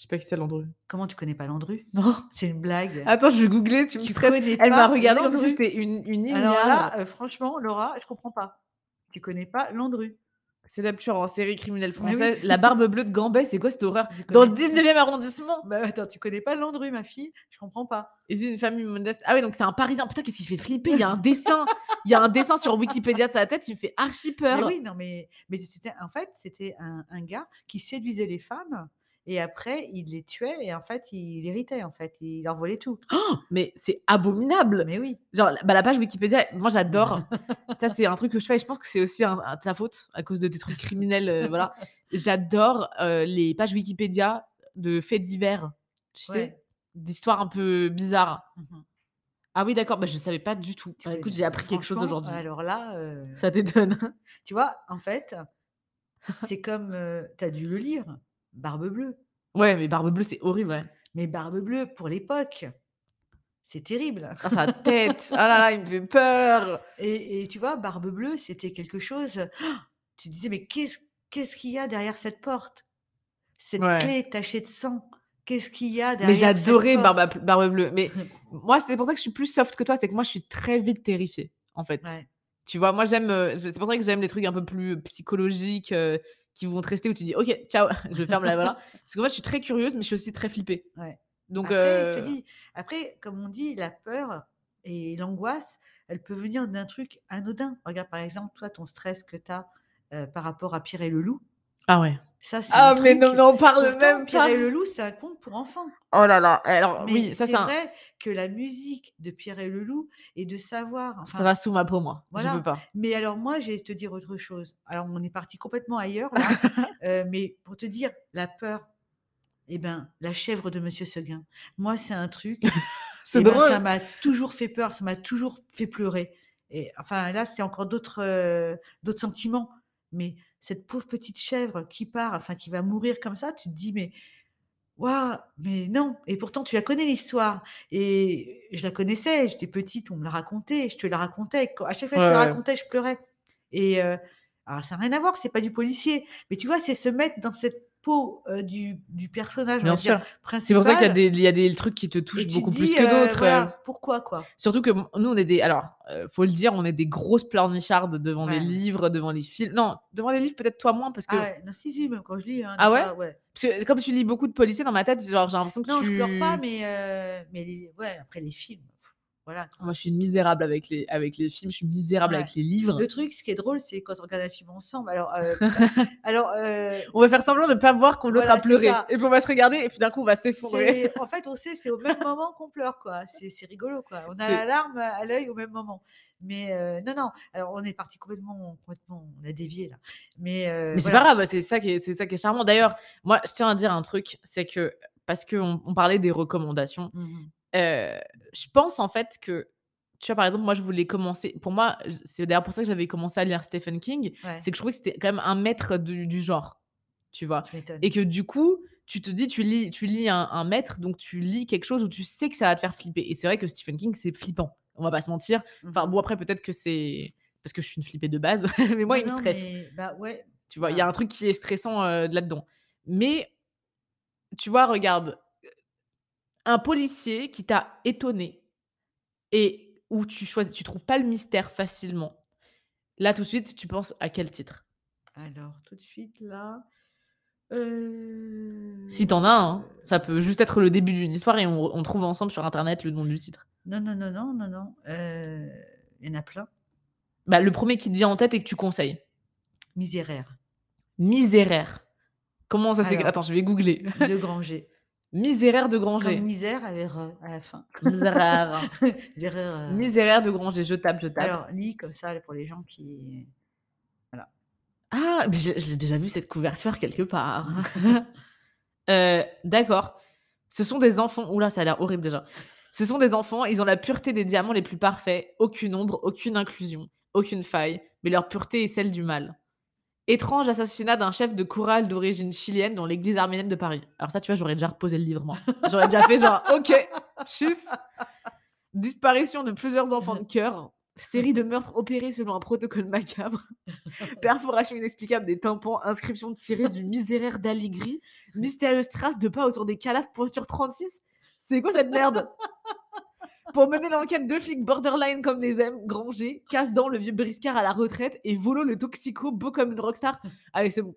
Je sais pas qui c'est Landru. Comment tu connais pas Landru? Non. C'est une blague. Attends, je vais googler. Tu, tu connais Elle m'a regardé comme si j'étais une, une Alors là, franchement, Laura, je comprends pas. Tu connais pas Landru? Célèbre tueur en série criminelle française, la barbe bleue de Gambet, c'est quoi cette horreur? Dans le 19e arrondissement Bah attends, tu connais pas Landru, ma fille? Je comprends pas. Et c'est une famille modeste. Ah ouais, donc c'est un Parisien. Putain, qu'est-ce qui fait flipper? Il y a un dessin, il y a un dessin sur Wikipédia de sa tête, il me fait archi peur. Mais oui, non mais, mais c'était en fait, c'était un, un, gars qui séduisait les femmes et après, il les tuait et en fait, il héritait, en fait. Il leur volait tout. Oh, mais c'est abominable. Mais oui. Genre, bah, la page Wikipédia, moi j'adore. ça, c'est un truc que je fais et je pense que c'est aussi un, ta faute à cause de tes trucs criminels. Euh, voilà. J'adore euh, les pages Wikipédia de faits divers. Tu sais, d'histoires un peu bizarres. Mmh ah oui, d'accord, bah, je ne savais pas du tout. Bah, écoute, j'ai appris quelque chose aujourd'hui. Alors là. Euh, ça t'étonne. tu vois, en fait, c'est comme. tu as dû le lire. Barbe Bleue. Ouais, mais Barbe Bleue, c'est horrible, Mais Barbe Bleue, pour l'époque, c'est terrible. Ah, sa tête, ah là là, il me fait peur. Et, tu vois, Barbe Bleue, c'était quelque chose. tu disais, mais qu'est-ce qu'est-ce qu'il y a derrière cette porte? Cette clé tachée de sang. Qu'est-ce qu'il y a derrière Mais j'adorais Barbe, Barbe Bleue. Mais moi, c'est pour ça que je suis plus soft que toi. C'est que moi, je suis très vite terrifiée, en fait. Tu vois, moi, j'aime. Euh, c'est pour ça que j'aime les trucs un peu plus psychologiques. Euh, qui vont te rester où tu dis ok ciao je ferme la voilà. Parce que moi je suis très curieuse mais je suis aussi très flippée. Ouais. donc après, je te euh dis, après comme on dit la peur et l'angoisse elle peut venir d'un truc anodin. Regarde par exemple toi ton stress que tu as euh, par rapport à Pierre et le loup ah ouais ça, ah, mais non, on parle même Pierre et le loup, c'est un conte pour enfants. Oh là là. Alors, oui, ça, c'est vrai que la musique de Pierre et le loup et de savoir. ça va sous ma peau, moi. Voilà. Je veux pas. Mais alors, moi, je vais te dire autre chose. Alors, on est parti complètement ailleurs, là. Euh, mais pour te dire, la peur, eh ben, la chèvre de Monsieur Seguin. Moi, c'est un truc. c'est eh ben, ça m'a toujours fait peur, ça m'a toujours fait pleurer. Et enfin, là, c'est encore d'autres euh, d'autres sentiments. Mais cette pauvre petite chèvre qui part, enfin qui va mourir comme ça, tu te dis mais waouh, mais non. Et pourtant tu la connais l'histoire. Et je la connaissais, j'étais petite, on me la racontait, je te la racontais. À chaque fois que je te la racontais, je pleurais. Et euh, alors ça n'a rien à voir, c'est pas du policier, mais tu vois, c'est se mettre dans cette peau du, du, personnage Bien sûr. C'est pour ça qu'il y, a des, il y a des trucs qui te touchent beaucoup plus que d'autres. pourquoi quoi? Surtout que nous, on est des. Alors, faut le dire, on est des grosses pleurnichardes devant les livres, devant les films. Non, devant les livres, peut-être toi moins, parce que. Ah non, si, si, même quand je lis. Hein, ah ouais, ouais Parce que comme tu lis beaucoup de policiers dans ma tête, genre, j'ai l'impression que non, tu. Non, je pleure pas, mais, mais ouais, après les films. Moi, je suis misérable avec les, avec les films, je suis misérable avec les livres. Le truc, ce qui est drôle, c'est quand on regarde un film ensemble. Alors, euh, alors euh, on va faire semblant de ne pas voir qu'on l'autre a pleuré. Et puis on va se regarder et puis d'un coup, on va s'effondrer. En fait, on sait, c'est au même moment qu'on pleure, quoi. C'est rigolo, quoi. On a la larme à l'œil au même moment. Mais euh, non, non. Alors, on est parti complètement, complètement, on a dévié là. Mais, Mais c'est pas grave, c'est ça qui est, c'est ça qui est charmant. D'ailleurs, moi, je tiens à dire un truc, c'est que parce qu'on on parlait des recommandations. Je pense en fait que, tu vois, par exemple, moi, je voulais commencer. Pour moi, c'est d'ailleurs pour ça que j'avais commencé à lire Stephen King. C'est que je trouvais que c'était quand même un maître du, genre, tu vois? Et que du coup, tu te dis, tu lis, tu lis un, maître, donc tu lis quelque chose où tu sais que ça va te faire flipper. Et c'est vrai que Stephen King, c'est flippant. On va pas se mentir. Enfin, mmh bon, après, peut-être que c'est parce que je suis une flippée de base, mais moi, il me stresse. Bah ouais. Tu vois, il y a un truc qui est stressant là-dedans. Mais tu vois, regarde, un policier qui t'a étonné et où tu choisis, tu trouves pas le mystère facilement. Là, tout de suite, tu penses à quel titre? Alors, tout de suite, là. Si t'en as un, ça peut juste être le début d'une histoire et on, trouve ensemble sur internet le nom du titre. Non, non, non, non, non, non. Il y en a plein. Bah, le premier qui te vient en tête et que tu conseilles. Miséraire. Miséraire. Comment ça s'écrit? Attends, je vais googler. De Granger. Miséraire de Granger. Comme misère avec à la fin. Miséraire. Miséraire de Granger. Je tape, je tape. Alors, lit comme ça pour les gens qui. Voilà. Ah, j'ai déjà vu cette couverture quelque part. Euh, d'accord. Ce sont des enfants. Oula, ça a l'air horrible déjà. Ce sont des enfants, ils ont la pureté des diamants les plus parfaits, aucune ombre, aucune inclusion, aucune faille, mais leur pureté est celle du mal. Étrange assassinat d'un chef de chorale d'origine chilienne dans l'église arménienne de Paris. Alors ça, tu vois, j'aurais déjà reposé le livre, moi. J'aurais déjà fait genre, ok, tchuss. Disparition de plusieurs enfants de cœur. Série de meurtres opérés selon un protocole macabre. Perforation inexplicable des tympans. Inscription tirée du miséraire d'Aligri. Mystérieuse trace de pas autour des calafes pointure 36. C'est quoi cette merde? Pour mener l'enquête, deux flics borderline comme les aime, Granger, casse dans le vieux briscard à la retraite et Volo le toxico, beau comme une rockstar. Allez, c'est bon.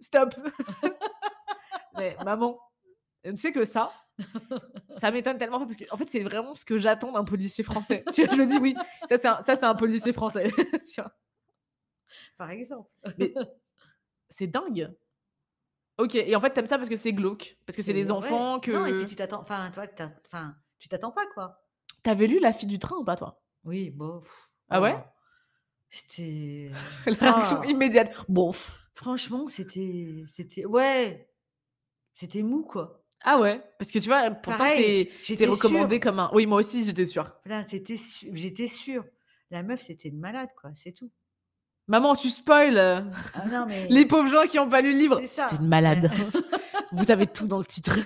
Stop. Mais maman, tu sais que ça, ça m'étonne tellement parce que en fait c'est vraiment ce que j'attends d'un policier français. tu vois, je me dis oui, ça c'est un, ça c'est un policier français. Par exemple. c'est dingue. Ok, et en fait t'aimes ça parce que c'est glauque, parce que c'est les enfants que. Non, et puis tu t'attends, enfin, toi, enfin, tu t'attends pas quoi. T'avais lu La fille du train ou pas, toi? Oui, bof. Ah ouais? C'était. La réaction ah. immédiate. Bof. Franchement, c'était. c'était Ouais. C'était mou, quoi. Ah ouais? Parce que tu vois, pourtant, c'est recommandé comme un. Oui, moi aussi, j'étais sûre. J'étais sûre. La meuf, c'était une malade, quoi. C'est tout. Maman, tu spoil ah non, mais... Les pauvres gens qui n'ont pas lu le livre. C'était une malade. Vous avez tout dans le titre.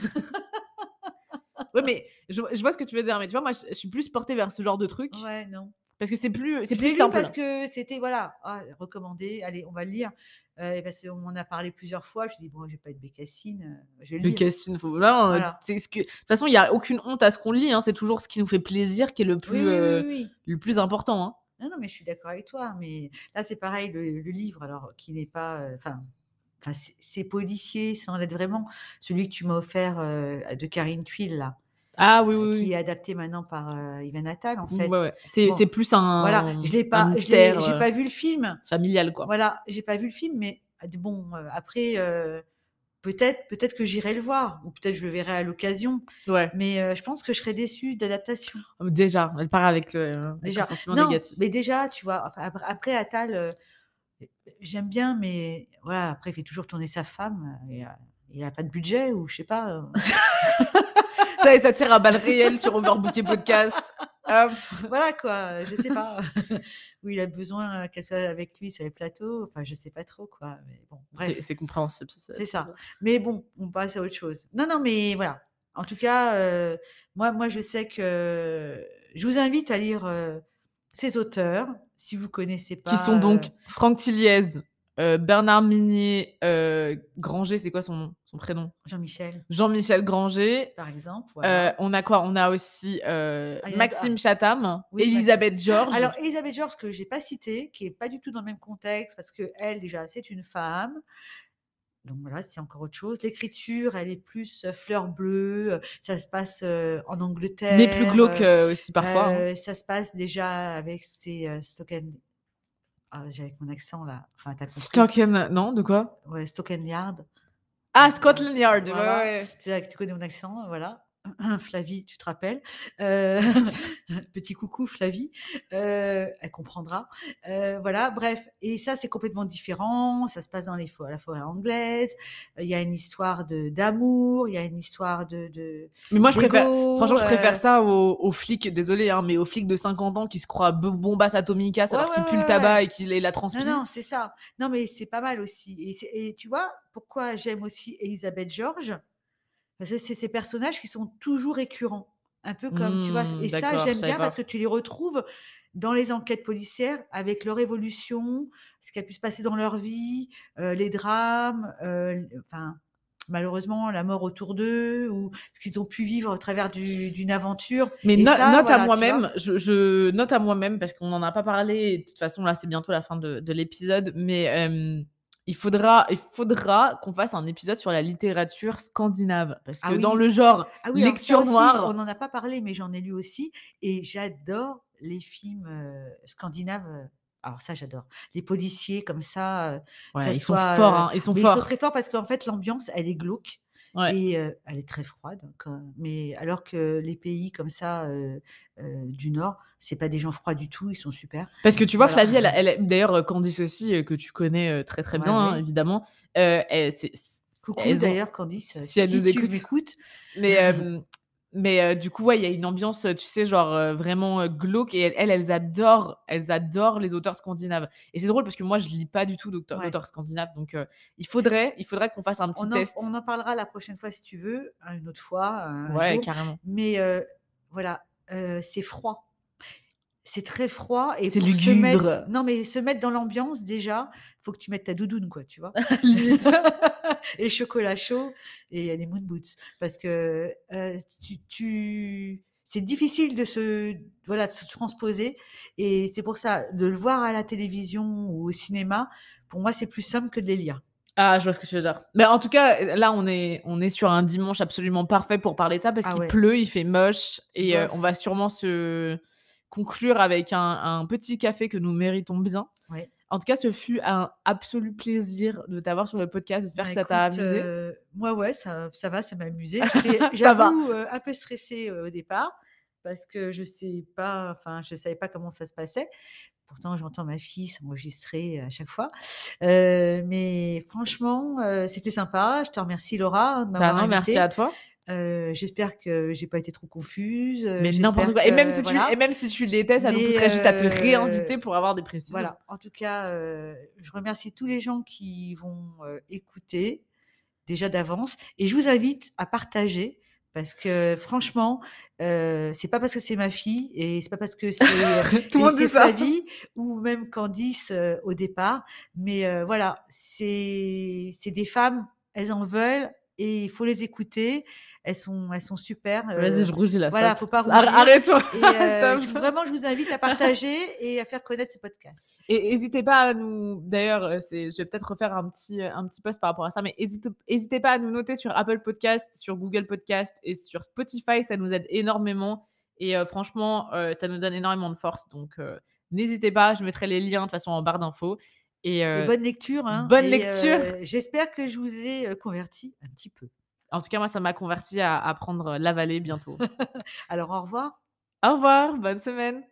Ouais, mais je, vois ce que tu veux dire. Mais tu vois, moi, je, suis plus portée vers ce genre de truc. Ouais, non. Parce que c'est plus, c'est plus simple. Parce que c'était, voilà, ah, recommandé. Allez, on va le lire. Euh, parce qu'on m'en a parlé plusieurs fois. Je dis, bon, je vais pas être bécassine. Euh, je vais bécassine, faut... voilà. C'est ce que... De toute façon, il n'y a aucune honte à ce qu'on lit. Hein. C'est toujours ce qui nous fait plaisir qui est le plus, euh, le plus important. Hein. Non, non, mais je suis d'accord avec toi. Mais là, c'est pareil, le, livre, alors, qui n'est pas. Enfin. Enfin, c'est policier sans être vraiment celui que tu m'as offert de Karine Tuile là. Ah oui, oui, qui est adapté maintenant par euh, Yvan Attal en fait. C'est plus un voilà, je l'ai pas j'ai pas vu le film familial quoi. Voilà, j'ai pas vu le film mais bon après peut-être peut-être que j'irai le voir ou peut-être je le verrai à l'occasion. Ouais. Mais je pense que je serais déçue d'adaptation. Oh, déjà, elle part avec le, déjà. sentiment négatif. Mais déjà, tu vois, après, Attal j'aime bien mais voilà, après il fait toujours tourner sa femme et il a pas de budget ou je sais pas. ça, ça tire à balles réelles sur Overbooké Podcast. Voilà quoi, je sais pas. Où il a besoin qu'elle soit avec lui sur les plateaux. Enfin, je sais pas trop quoi. Mais bon, C'est compréhensible. C'est ça. Mais bon, on passe à autre chose. Non, non, mais voilà. En tout cas, euh, moi, moi, je sais que je vous invite à lire euh, ces auteurs, si vous connaissez pas. Qui sont donc euh, Franck Tilliez, euh, Bernard Minier euh, Granger, c'est quoi son, son prénom? Jean-Michel. Jean-Michel Granger. Par exemple. Euh, on a quoi? On a aussi ah, Maxime Chatham, Elisabeth Georges. Alors, Elisabeth Georges, que j'ai pas citée, qui est pas du tout dans le même contexte, parce que elle, déjà, c'est une femme. Donc voilà, c'est encore autre chose. L'écriture, elle est plus fleur bleue. Ça se passe en Angleterre. Mais plus glauque aussi parfois. Hein. Ça se passe déjà avec ses Stocken ah, j'ai avec mon accent là. Enfin, Stocken, non, de quoi? Ouais, Stocken Yard. Ah, Scotland Yard, ouais, ouais. Tu connais mon accent, voilà. Flavie, tu te rappelles? Euh, petit coucou Flavie, euh, elle comprendra. Euh, voilà, bref. Et ça, c'est complètement différent. Ça se passe dans les la forêt anglaise. Il y a une histoire de d'amour, il y a une histoire de. de mais moi, je préfère. Franchement, je préfère ça aux, flics. Désolé, hein, mais aux flics de 50 ans qui se croient bombasse atomica alors qu'ils puent le tabac et qu'il la transpire. Non, non, c'est ça. Non, mais c'est pas mal aussi. Et, et tu vois, pourquoi j'aime aussi Elisabeth C'est ces personnages qui sont toujours récurrents. Un peu comme, tu vois, et mmh, ça, j'aime bien parce que tu les retrouves dans les enquêtes policières avec leur évolution, ce qui a pu se passer dans leur vie, les drames, enfin, malheureusement la mort autour d'eux ou ce qu'ils ont pu vivre au travers d'une aventure. Mais note à moi-même, je, note à moi-même parce qu'on n'en a pas parlé. de toute façon, là, c'est bientôt la fin de, l'épisode, mais il faudra, il faudra qu'on fasse un épisode sur la littérature scandinave. Parce ah que dans le genre ah lecture noire. On n'en a pas parlé, mais j'en ai lu aussi. Et j'adore les films scandinaves alors ça j'adore. Les policiers comme ça, ils sont forts, hein, ils sont forts. Ils sont très forts parce qu'en fait l'ambiance elle est glauque et elle est très froide. mais alors que les pays comme ça du Nord, c'est pas des gens froids du tout, ils sont super. Parce que tu vois Flavie, elle, d'ailleurs Candice aussi que tu connais très très bien hein, évidemment. Coucou d'ailleurs Candice, si, elle nous écoute. Mais Mais du coup, ouais, il y a une ambiance, tu sais, genre vraiment glauque. Et elles, elles, adorent, elles adorent les auteurs scandinaves. Et c'est drôle parce que moi, je lis pas du tout d'auteurs scandinaves. Donc, il faudrait, il faudrait qu'on fasse un petit test. on en parlera la prochaine fois si tu veux, une autre fois. ouais, carrément. Mais voilà, c'est froid. C'est très froid et c'est lugubre. non mais se mettre dans l'ambiance déjà, faut que tu mettes ta doudoune quoi, tu vois. et chocolat chaud et les moon boots parce que euh, tu, tu... c'est difficile de se voilà de se transposer et c'est pour ça de le voir à la télévision ou au cinéma pour moi c'est plus simple que de les lire. Ah, je vois ce que tu veux dire. Mais en tout cas, là, on est, on est sur un dimanche absolument parfait pour parler de ça parce ah qu'il pleut, il fait moche et euh, on va sûrement se conclure avec un, petit café que nous méritons bien. En tout cas, ce fut un absolu plaisir de t'avoir sur le podcast. J'espère bah, que ça t'a amusé. Euh, moi, ouais, ça, ça va, ça m'a amusé. J'avoue, euh, un peu stressée euh, au départ parce que je sais pas, enfin, je savais pas comment ça se passait. Pourtant, j'entends ma fille s'enregistrer à chaque fois. mais franchement, c'était sympa. Je te remercie, Laura, de bah Merci à toi. J'espère que j'ai pas été trop confuse. Mais n'importe quoi. et, même si tu, et même si tu l'étais, ça nous pousserait juste à te réinviter pour avoir des précisions. Voilà. En tout cas, je remercie tous les gens qui vont écouter déjà d'avance. Et je vous invite à partager parce que franchement, euh, c'est pas parce que c'est ma fille et c'est pas parce que c'est sa vie ou même Candice au départ, mais voilà, c'est des femmes, elles en veulent et il faut les écouter elles sont, elles sont super. Vas-y, euh, je rougis là. Voilà, faut pas rougir. Arrête-toi. Euh, vraiment, je vous invite à partager et à faire connaître ce podcast. Et n'hésitez pas à nous. D'ailleurs, euh, je vais peut-être refaire un petit, un petit post par rapport à ça, mais n'hésitez pas à nous noter sur Apple Podcast, sur Google Podcast et sur Spotify. Ça nous aide énormément. Et franchement, ça nous donne énormément de force. Donc, n'hésitez pas. Je mettrai les liens de toute façon en barre d'infos. Et, bonne lecture. Hein, bonne lecture. J'espère que je vous ai converti un petit peu. En tout cas, moi, ça m'a converti à, à prendre la vallée bientôt. Alors, au revoir. Au revoir, bonne semaine.